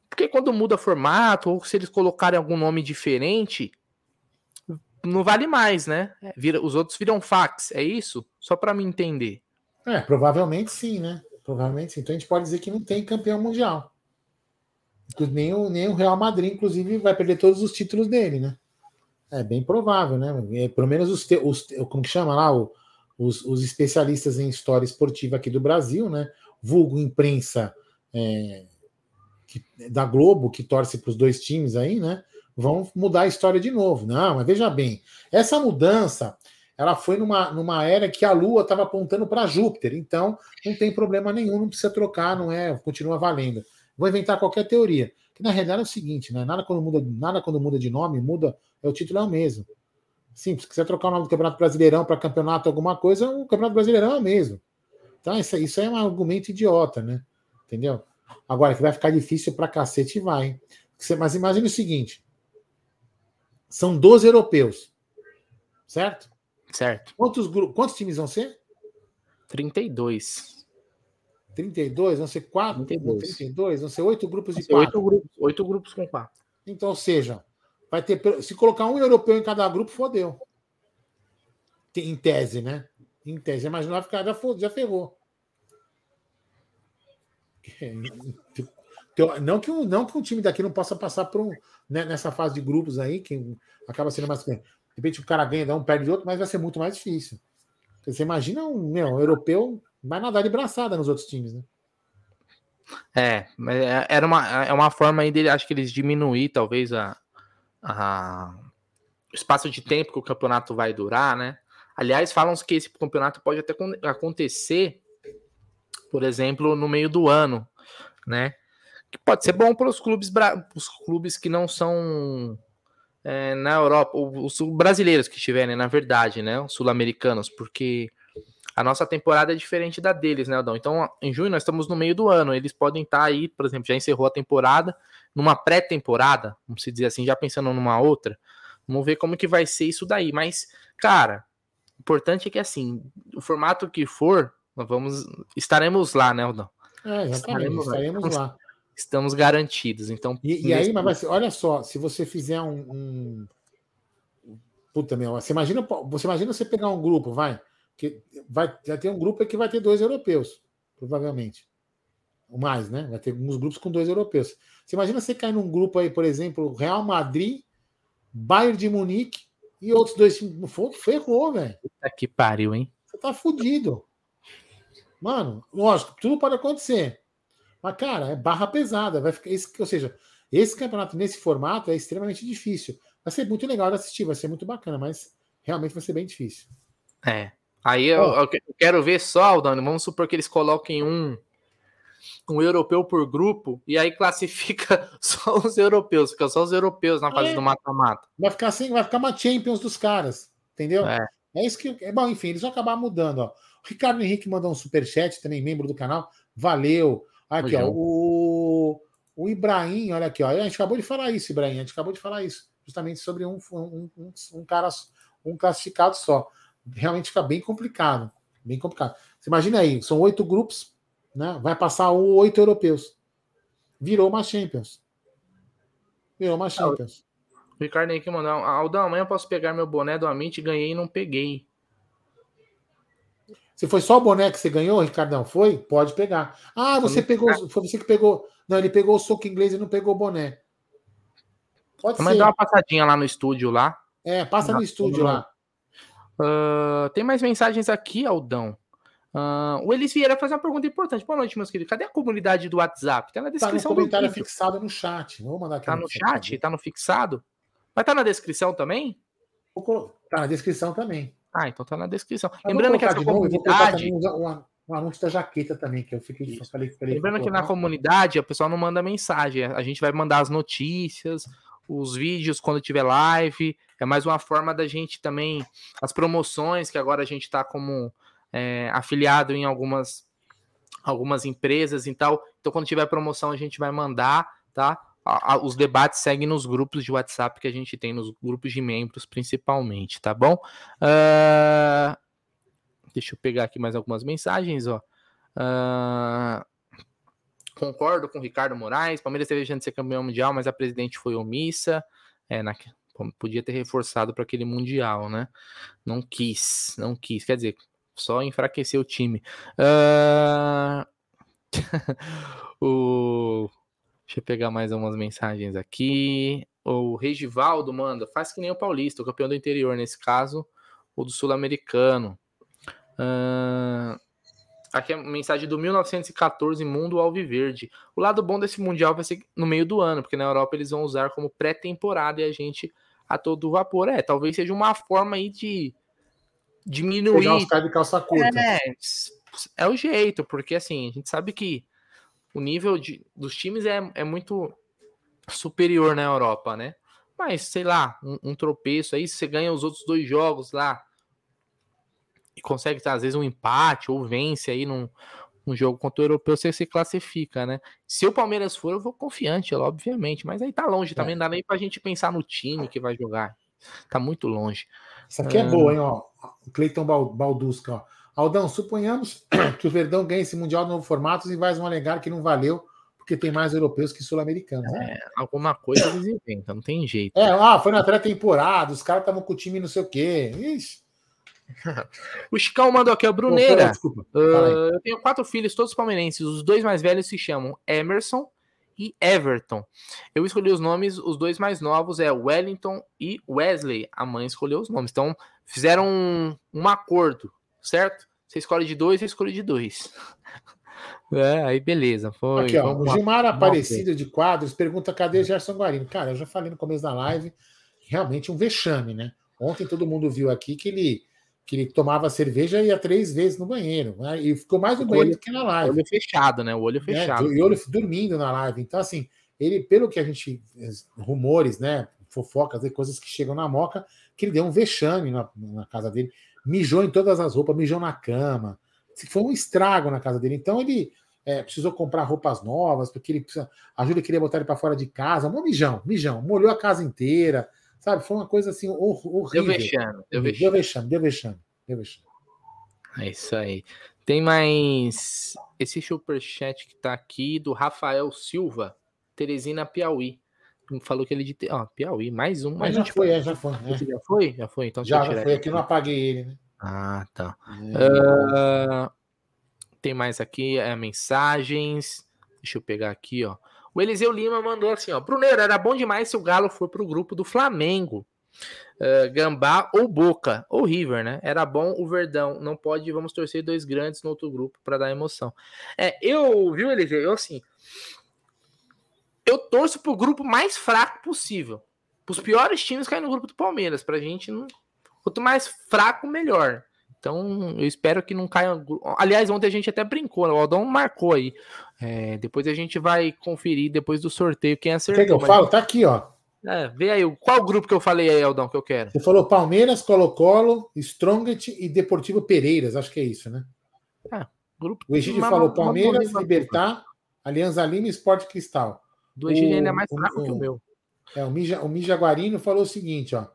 Porque quando muda formato, ou se eles colocarem algum nome diferente, não vale mais, né? É, vira, os outros viram fax, é isso? Só para me entender. É, provavelmente sim, né? Provavelmente sim. Então a gente pode dizer que não tem campeão mundial. Nem o, nem o Real Madrid, inclusive, vai perder todos os títulos dele, né? É bem provável, né? É, pelo menos os, os como que chama lá, o, os, os, especialistas em história esportiva aqui do Brasil, né? Vulgo imprensa é, que, da Globo, que torce para os dois times aí, né? vão mudar a história de novo. Não, mas veja bem, essa mudança ela foi numa, numa era que a Lua estava apontando para Júpiter, então não tem problema nenhum, não precisa trocar, não é, continua valendo. Vou inventar qualquer teoria. Que na realidade é o seguinte, né? Nada quando muda, nada quando muda de nome, muda, é o título é o mesmo. Sim, se quiser trocar o nome do Campeonato Brasileirão para Campeonato alguma coisa, o Campeonato Brasileirão é o mesmo. Então, isso, isso é um argumento idiota, né? Entendeu? Agora, que vai ficar difícil para cacete, vai. Mas imagine o seguinte: são 12 europeus. Certo? Certo. Quantos, quantos times vão ser? 32. 32? Vão ser 4? 32. 32? Vão ser 8 grupos de 4? 8 grupos, 8 grupos com 4. Então, ou seja, vai ter. Se colocar um europeu em cada grupo, fodeu. Em tese, né? Em tese. Mas não vai ficar, já, ferrou. *laughs* Não que, não que um time daqui não possa passar por um, né, nessa fase de grupos aí, que acaba sendo mais. De repente o cara ganha, dá um perde de outro, mas vai ser muito mais difícil. Você imagina um, um europeu vai nadar de braçada nos outros times, né? É, é, era uma, é uma forma aí dele, acho que eles diminuir talvez a, a o espaço de tempo que o campeonato vai durar, né? Aliás, falam que esse campeonato pode até acontecer, por exemplo, no meio do ano, né? que pode ser bom para os clubes, os clubes que não são é, na Europa, os brasileiros que estiverem, na verdade, né? Os sul-americanos, porque a nossa temporada é diferente da deles, né, Aldão? Então, em junho nós estamos no meio do ano, eles podem estar aí, por exemplo, já encerrou a temporada, numa pré-temporada, vamos dizer assim, já pensando numa outra. Vamos ver como que vai ser isso daí. Mas, cara, o importante é que assim, o formato que for, nós vamos estaremos lá, né, Aldão? É, estaremos, estaremos lá estamos garantidos. Então, e, e aí, mas olha só, se você fizer um, um... Puta meu, você imagina, você imagina você pegar um grupo, vai, que vai já ter um grupo que vai ter dois europeus, provavelmente. ou Mais, né? Vai ter alguns grupos com dois europeus. Você imagina você cair num grupo aí, por exemplo, Real Madrid, Bayern de Munique e outros dois times. Ferrou, velho. Puta que pariu, hein? Você tá fudido. Mano, lógico, tudo pode acontecer. Mas, cara, é barra pesada. Vai ficar, esse, ou seja, esse campeonato nesse formato é extremamente difícil. Vai ser muito legal de assistir, vai ser muito bacana, mas realmente vai ser bem difícil. É. Aí eu, eu quero ver só, Aldano, vamos supor que eles coloquem um um europeu por grupo e aí classifica *laughs* só os europeus, fica só os europeus na fase é. do mata-mata. Vai ficar assim, vai ficar uma Champions dos caras, entendeu? É, é isso que. É bom, enfim, eles vão acabar mudando. Ó. O Ricardo Henrique mandou um superchat, também membro do canal. Valeu. Aqui, ó, o, o Ibrahim, olha aqui, ó. A gente acabou de falar isso, Ibrahim. A gente acabou de falar isso, justamente sobre um, um, um, um cara, um classificado só. Realmente fica bem complicado. Bem complicado. Você imagina aí, são oito grupos, né? Vai passar oito europeus. Virou uma Champions. Virou uma Champions. O Ricardo Henrique mandou. Aldão, amanhã eu posso pegar meu boné do Amit, ganhei e não peguei. Se foi só o boné que você ganhou, Ricardão? Foi? Pode pegar. Ah, você pegou. Foi você que pegou. Não, ele pegou o soco inglês e não pegou o boné. Pode Vamos ser. dar uma passadinha lá no estúdio lá. É, passa no estúdio lá. Uh, tem mais mensagens aqui, Aldão. Uh, o Elis Vieira faz uma pergunta importante. Boa noite, meus queridos. Cadê a comunidade do WhatsApp? Tá na descrição tá no comentário do vídeo. fixado no chat. Vou mandar aqui. Tá no, no chat? Tá no fixado? Estar tá na descrição também? Tá na descrição também. Ah, então tá na descrição. Mas Lembrando que essa comunidade. Novo, um anúncio da jaqueta também, que eu fiquei. Falei, falei, Lembrando que na comunidade a pessoa não manda mensagem, a gente vai mandar as notícias, os vídeos quando tiver live. É mais uma forma da gente também. As promoções, que agora a gente está como é, afiliado em algumas, algumas empresas e tal. Então, quando tiver promoção, a gente vai mandar, tá? os debates seguem nos grupos de WhatsApp que a gente tem, nos grupos de membros principalmente, tá bom? Uh, deixa eu pegar aqui mais algumas mensagens, ó. Uh, concordo com o Ricardo Moraes, Palmeiras teve chance de ser campeão mundial, mas a presidente foi omissa. É, na, podia ter reforçado para aquele mundial, né? Não quis, não quis. Quer dizer, só enfraqueceu o time. Uh... *laughs* o Deixa eu pegar mais umas mensagens aqui. O Regivaldo manda, faz que nem o Paulista, o campeão do interior, nesse caso, ou do Sul-Americano. Uh, aqui é a mensagem do 1914, Mundo Alviverde. O lado bom desse Mundial vai ser no meio do ano, porque na Europa eles vão usar como pré-temporada e a gente a todo vapor. É, talvez seja uma forma aí de diminuir. Pegar os caras de calça curta. É, é o jeito, porque assim, a gente sabe que o nível de, dos times é, é muito superior na Europa, né? Mas, sei lá, um, um tropeço aí, você ganha os outros dois jogos lá e consegue, às vezes, um empate ou vence aí num, um jogo contra o europeu, você se classifica, né? Se o Palmeiras for, eu vou confiante, obviamente, mas aí tá longe também, é. não dá nem pra gente pensar no time que vai jogar. Tá muito longe. Isso aqui é ah. boa, hein, ó. O Cleiton Baldusca, ó. Aldão, suponhamos *clears throat* que o Verdão ganhe esse Mundial no novo formato e vai um alegar que não valeu porque tem mais europeus que sul-americanos. Né? É, alguma coisa eles inventam, não tem jeito. É, ah, foi na pré-temporada, os caras estavam com o time não sei o quê. Ixi. *laughs* o Chicão mandou aqui, ó, Bruneira. Desculpa. Uh, eu tenho quatro filhos, todos palmeirenses. Os dois mais velhos se chamam Emerson e Everton. Eu escolhi os nomes, os dois mais novos é Wellington e Wesley. A mãe escolheu os nomes. Então, fizeram um, um acordo, certo? Você escolhe de dois, você escolhe de dois. *laughs* É, aí beleza. Foi, Aqui, ó, o Gilmar Aparecido de Quadros pergunta: cadê Gerson Guarino? Cara, eu já falei no começo da live, realmente um vexame, né? Ontem todo mundo viu aqui que ele, que ele tomava cerveja e ia três vezes no banheiro. Né? E ficou mais no banheiro olho, do que na live. Olho fechado, né? O olho né? fechado. É, e olho dormindo na live. Então, assim, ele, pelo que a gente. rumores, né? Fofocas e coisas que chegam na moca, que ele deu um vexame na, na casa dele mijou em todas as roupas, mijou na cama. Foi um estrago na casa dele. Então ele é, precisou comprar roupas novas, porque ele precisa, a Júlia queria botar ele para fora de casa. Um mijão, mijão. Molhou a casa inteira. Sabe? Foi uma coisa assim horrível. Deu vexame. Deu vexame, deu vexame. Deu vexame. Deu vexame. É isso aí. Tem mais esse superchat que tá aqui do Rafael Silva, Teresina Piauí falou que ele de. Ó, Piauí, mais um. Mas já foi, é, já foi. É. Já foi? Já foi, então já, já foi. Aqui não apaguei ele, né? Ah, tá. É. Uh, tem mais aqui é, mensagens. Deixa eu pegar aqui, ó. O Eliseu Lima mandou assim, ó. Bruneiro, era bom demais se o Galo for pro grupo do Flamengo. Uh, Gambá ou Boca, ou River, né? Era bom o Verdão. Não pode, vamos torcer dois grandes no outro grupo para dar emoção. É, eu, viu, Eliseu? Eu assim, eu torço pro grupo mais fraco possível. Os piores times caem no grupo do Palmeiras. Pra gente, não... quanto mais fraco, melhor. Então, eu espero que não caia. Aliás, ontem a gente até brincou, né? o Aldão marcou aí. É, depois a gente vai conferir depois do sorteio quem acertou. Quer que eu falo? Tá aqui, ó. É, vê aí, qual grupo que eu falei aí, Eldão, que eu quero? Você falou Palmeiras, Colo-Colo, Strongest e Deportivo Pereiras. Acho que é isso, né? Grupo O Egídio falou Palmeiras, uma- Libertar, Alianza Lima e Sport Cristal. Do Egídio ainda é mais o- fraco que o o- meu. É, o, Mija, o Mijaguarino falou o seguinte, ó.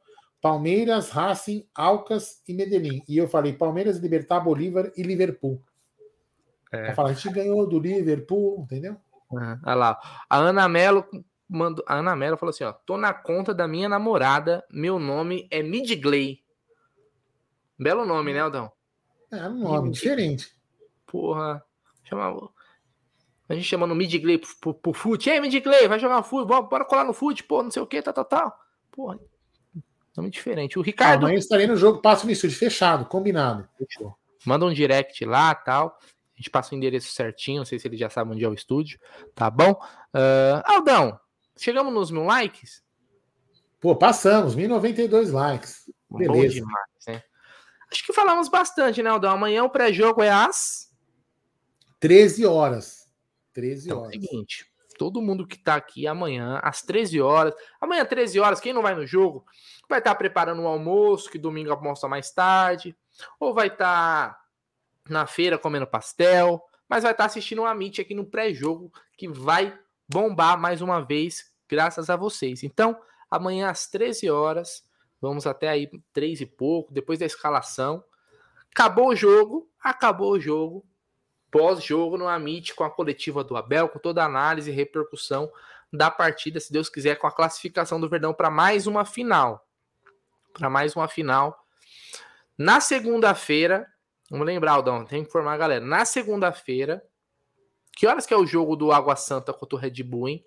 Palmeiras, Racing, Alcas e Medellín. E eu falei Palmeiras, Libertar, Bolívar e Liverpool. É. Falar, a gente ganhou do Liverpool, entendeu? Aham, Olha lá. A Ana Mello mandou. A Ana Mello falou assim: ó, tô na conta da minha namorada, meu nome é Midgley. Belo nome, né, Aldão? É um nome diferente. Porra. Chama... A gente chamando o Midgley pro, pro, pro fute. Ei, Midgley, vai jogar fute, bora, bora colar no fute, pô, não sei o que, tal, tal, tal. Porra. Nome diferente. O Ricardo. amanhã eu estarei no jogo Passo no Estúdio, fechado, combinado. Fechou. Manda um direct lá tal. A gente passa o endereço certinho. Não sei se ele já sabe onde é o estúdio. Tá bom? Ah, Aldão, chegamos nos mil likes? Pô, passamos, 1092 likes. Bom Beleza. demais, né? Acho que falamos bastante, né, Aldão? Amanhã o pré-jogo é às. 13 horas. 13 Então, é o horas. seguinte. Todo mundo que tá aqui amanhã, às 13 horas. Amanhã, 13 horas, quem não vai no jogo, vai estar preparando o almoço, que domingo almoça mais tarde. Ou vai estar na feira comendo pastel. Mas vai estar assistindo uma Meet aqui no pré-jogo, que vai bombar mais uma vez, graças a vocês. Então, amanhã às 13 horas, vamos até aí 3 e pouco, depois da escalação. Acabou o jogo, acabou o jogo pós-jogo no Amit com a coletiva do Abel, com toda a análise e repercussão da partida, se Deus quiser, com a classificação do Verdão para mais uma final. Para mais uma final. Na segunda-feira, vamos lembrar, Aldão, tem que informar a galera. Na segunda-feira, que horas que é o jogo do Água Santa contra o Red Bull, hein?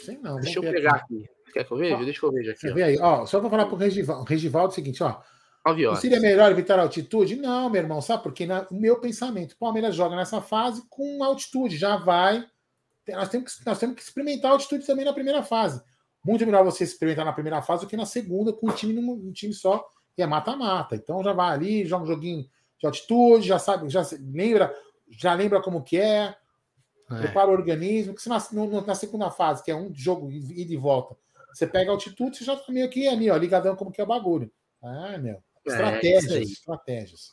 Sei não, Deixa eu pegar aqui. aqui. Quer que eu veja? Ó, Deixa eu veja aqui. Ó. vê aí, ó, só para falar pro Regivaldo, Regivaldo é o seguinte, ó. 9 Não seria melhor evitar a altitude? Não, meu irmão, sabe? Porque na, o meu pensamento, o Palmeiras joga nessa fase com altitude, já vai. Nós temos, que, nós temos que experimentar a altitude também na primeira fase. Muito melhor você experimentar na primeira fase do que na segunda, com um time, num, um time só, e é mata-mata. Então já vai ali, joga um joguinho de altitude, já sabe, já lembra, já lembra como que é, É. prepara o organismo, porque se na, no- na segunda fase, que é um jogo ida e volta, você pega a altitude, você já tá meio que ali, ó, ligadão como que é o bagulho. Ah, meu. É, Estratégias, aí. estratégias.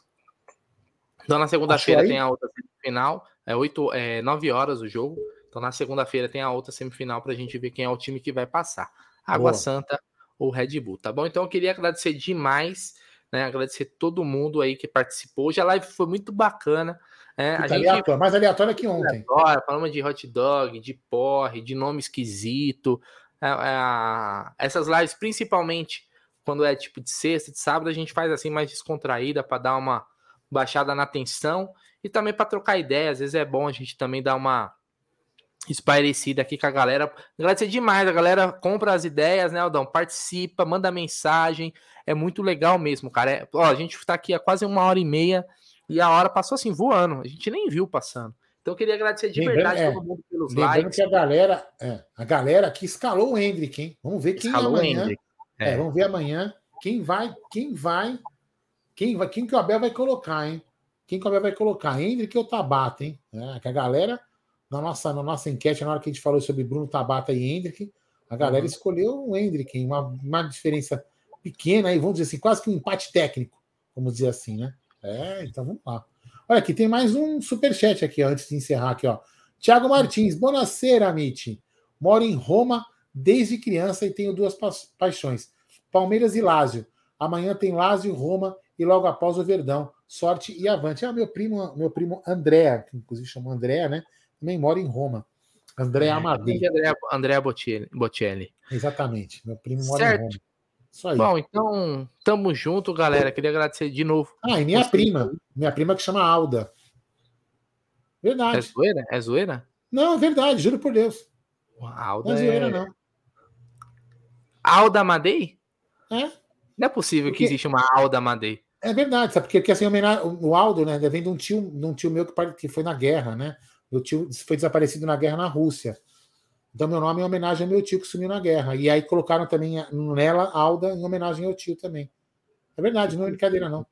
Então na segunda-feira tem a outra semifinal, é, 8, é 9 horas o jogo. Então na segunda-feira tem a outra semifinal pra gente ver quem é o time que vai passar. Água Boa. Santa ou Red Bull, tá bom? Então eu queria agradecer demais, né? Agradecer todo mundo aí que participou. Hoje a live foi muito bacana. né? a gente aleatório, mais aleatório que ontem. adora, falamos de hot dog, de porre, de nome esquisito. É, é, essas lives, principalmente quando é tipo de sexta, de sábado, a gente faz assim mais descontraída para dar uma baixada na tensão e também para trocar ideia. Às vezes é bom a gente também dar uma espairecida aqui com a galera. Agradecer demais, a galera compra as ideias, né, Aldão? Participa, manda mensagem. É muito legal mesmo, cara. É- ó, a gente tá aqui há quase uma hora e meia e a hora passou assim, voando. A gente nem viu passando. Então eu queria agradecer de Lembrando- verdade é, todo mundo pelos Lembrando likes. que a galera, é, a galera que escalou o Hendrick, hein? Vamos ver quem Escalou amanhã. É, É. vamos ver amanhã quem vai, quem vai, quem vai, quem que o Abel vai colocar, hein? Quem que o Abel vai colocar? Hendrick ou Tabata, hein? É, que a galera, na nossa, na nossa enquete, na hora que a gente falou sobre Bruno Tabata e Hendrick, a galera Uhum. escolheu o Hendrick? Uma, uma diferença pequena aí, vamos dizer assim, quase que um empate técnico, vamos dizer assim, né? É, então vamos lá. Olha, aqui tem mais um superchat aqui, ó, antes de encerrar aqui, ó. Tiago Martins, Bonacera, Amit. Moro em Roma desde criança e tenho duas pa- paixões: Palmeiras e Lázio. Amanhã tem Lázio, Roma e logo após o Verdão. Sorte e avante. Ah, meu primo, meu primo André, que inclusive chamou André, né? Também mora em Roma. André Amadei. André, André Bocelli, Bocelli. Exatamente. Meu primo mora Certo. em Roma. Isso aí. Bom, então, tamo junto, galera. Queria agradecer de novo. ah, e minha prima. Minha prima que chama Alda. É Verdade. zoeira? É zoeira? Não, é verdade, juro por Deus. A Não Alda é zoeira, é... não. Alda Madei? É? Não é possível que Porque- exista uma Alda Madei. É verdade, sabe? Porque, porque assim, o Aldo, né, vem de um tio, de um tio meu que, que foi na guerra, né? Meu tio foi desaparecido na guerra na Rússia. Então, meu nome é em homenagem ao meu tio que sumiu na guerra. E aí colocaram também nela Alda em homenagem ao tio também. É verdade, não é brincadeira, não.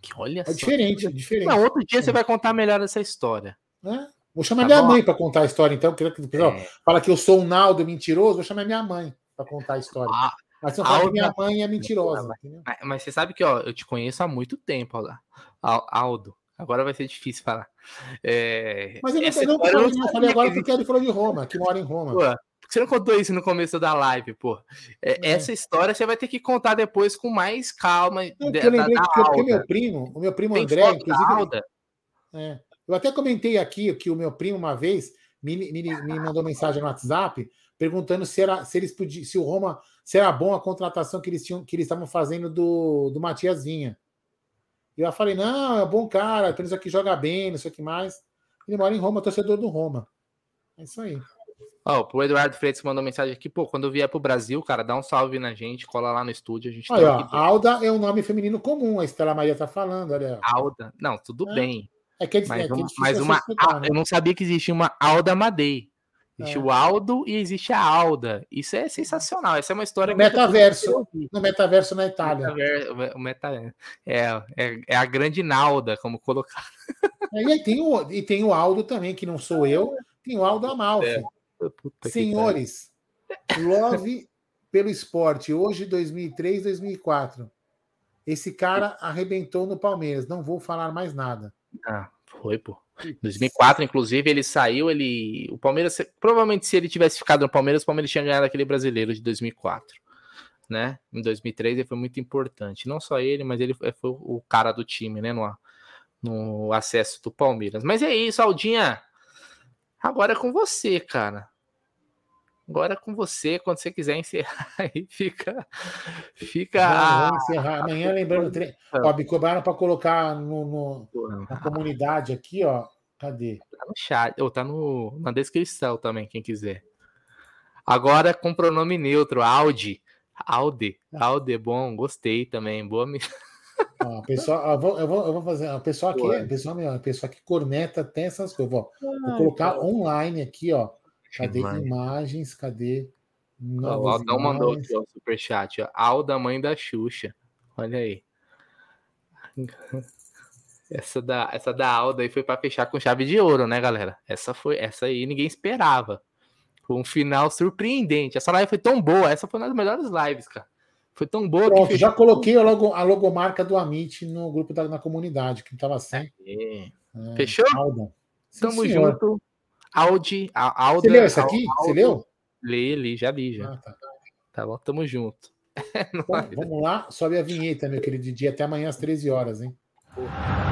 Que olha É diferente, é diferente. Não, outro dia você vai contar melhor essa história. né? Vou chamar tá minha bom? mãe para contar a história, então. Que, pessoal é. fala que eu sou um Naldo mentiroso, vou chamar minha mãe para contar a história. Ah, mas você fala que minha mãe é mentirosa. Mas, mas, você sabe que ó, eu te conheço há muito tempo, Aldo. Agora vai ser difícil falar. É, mas eu não, não, eu não falei agora porque ele falou de Roma, que mora em Roma. Pô, você não contou isso no começo da live, pô. É, é. Essa história você vai ter que contar depois com mais calma. Não, da, eu lembrei da, da que, meu primo, o meu primo Tem André, inclusive. É, eu até comentei aqui que o meu primo, uma vez, me, me, me mandou mensagem no WhatsApp perguntando se, era, se eles podiam, se o Roma, se era bom a contratação que eles tinham, que eles estavam fazendo do, do Matias Vinha. E eu falei, não, é bom cara, pelo aqui joga bem, não sei o que mais. Ele mora em Roma, torcedor do Roma. É isso aí. Ó, oh, o Eduardo Freitas mandou mensagem aqui, pô, quando vier pro Brasil, cara, dá um salve na gente, cola lá no estúdio, a gente Olha, ó, Alda é um nome feminino comum, a Estela Maria tá falando, olha. Alda, não, tudo é. bem. É que é, mas, é, uma, mas uma, explicar, né? eu não sabia que existia uma Alda Madei. Existe é. o Aldo e existe a Alda. Isso é sensacional. Essa é uma história. No metaverso. No metaverso na Itália. O meta, é, é, é, a grande Nalda, como colocar. É, e, tem o, e tem o Aldo também, que não sou eu. Tem o Aldo Amalfi. É. Senhores, love pelo esporte. Hoje, 2003, 2004. Esse cara arrebentou no Palmeiras. Não vou falar mais nada. Ah, foi, pô. Em 2004, inclusive, ele saiu, ele. O Palmeiras, provavelmente, se ele tivesse ficado no Palmeiras, o Palmeiras tinha ganhado aquele brasileiro de 2004. Né? Em 2003 ele foi muito importante. Não só ele, mas ele foi o cara do time, né? No, no acesso do Palmeiras. Mas é isso, Aldinha. Agora é com você, cara. Agora é com você, quando você quiser encerrar *laughs* aí, fica. fica vamos encerrar. Amanhã, lembrando, tre... ó, me cobraram para colocar no, no, na comunidade aqui, ó. Cadê? Tá no chat, ou tá no, na descrição também, quem quiser. Agora com pronome neutro, Audi. Audi, Audi é bom, gostei também. Boa. *laughs* Ó, pessoal, eu vou, eu vou, eu vou fazer. O pessoal aqui, pessoal, pessoal que corneta até essas coisas. Vou colocar online aqui, ó. Cadê Demais. imagens? Cadê? o Aldão mandou aqui o superchat. Ó. Alda, mãe da Xuxa. Olha aí. Essa da, essa da Alda aí foi para fechar com chave de ouro, né, galera? Essa foi, essa aí ninguém esperava. Foi um final surpreendente. Essa live foi tão boa. Essa foi uma das melhores lives, cara. Foi tão boa Pronto, já coloquei a, logo, a logomarca do Amit no grupo da na comunidade, que estava sem. É. É, Fechou? Alda. Tamo senhor. junto. Audi, a Você leu essa aqui? Você leu? Li, li, já li, já. Ah, tá. tá bom, tamo junto. *laughs* Bom, vamos lá, sobe a vinheta, meu querido dia. Até amanhã às 13 horas, hein? Porra.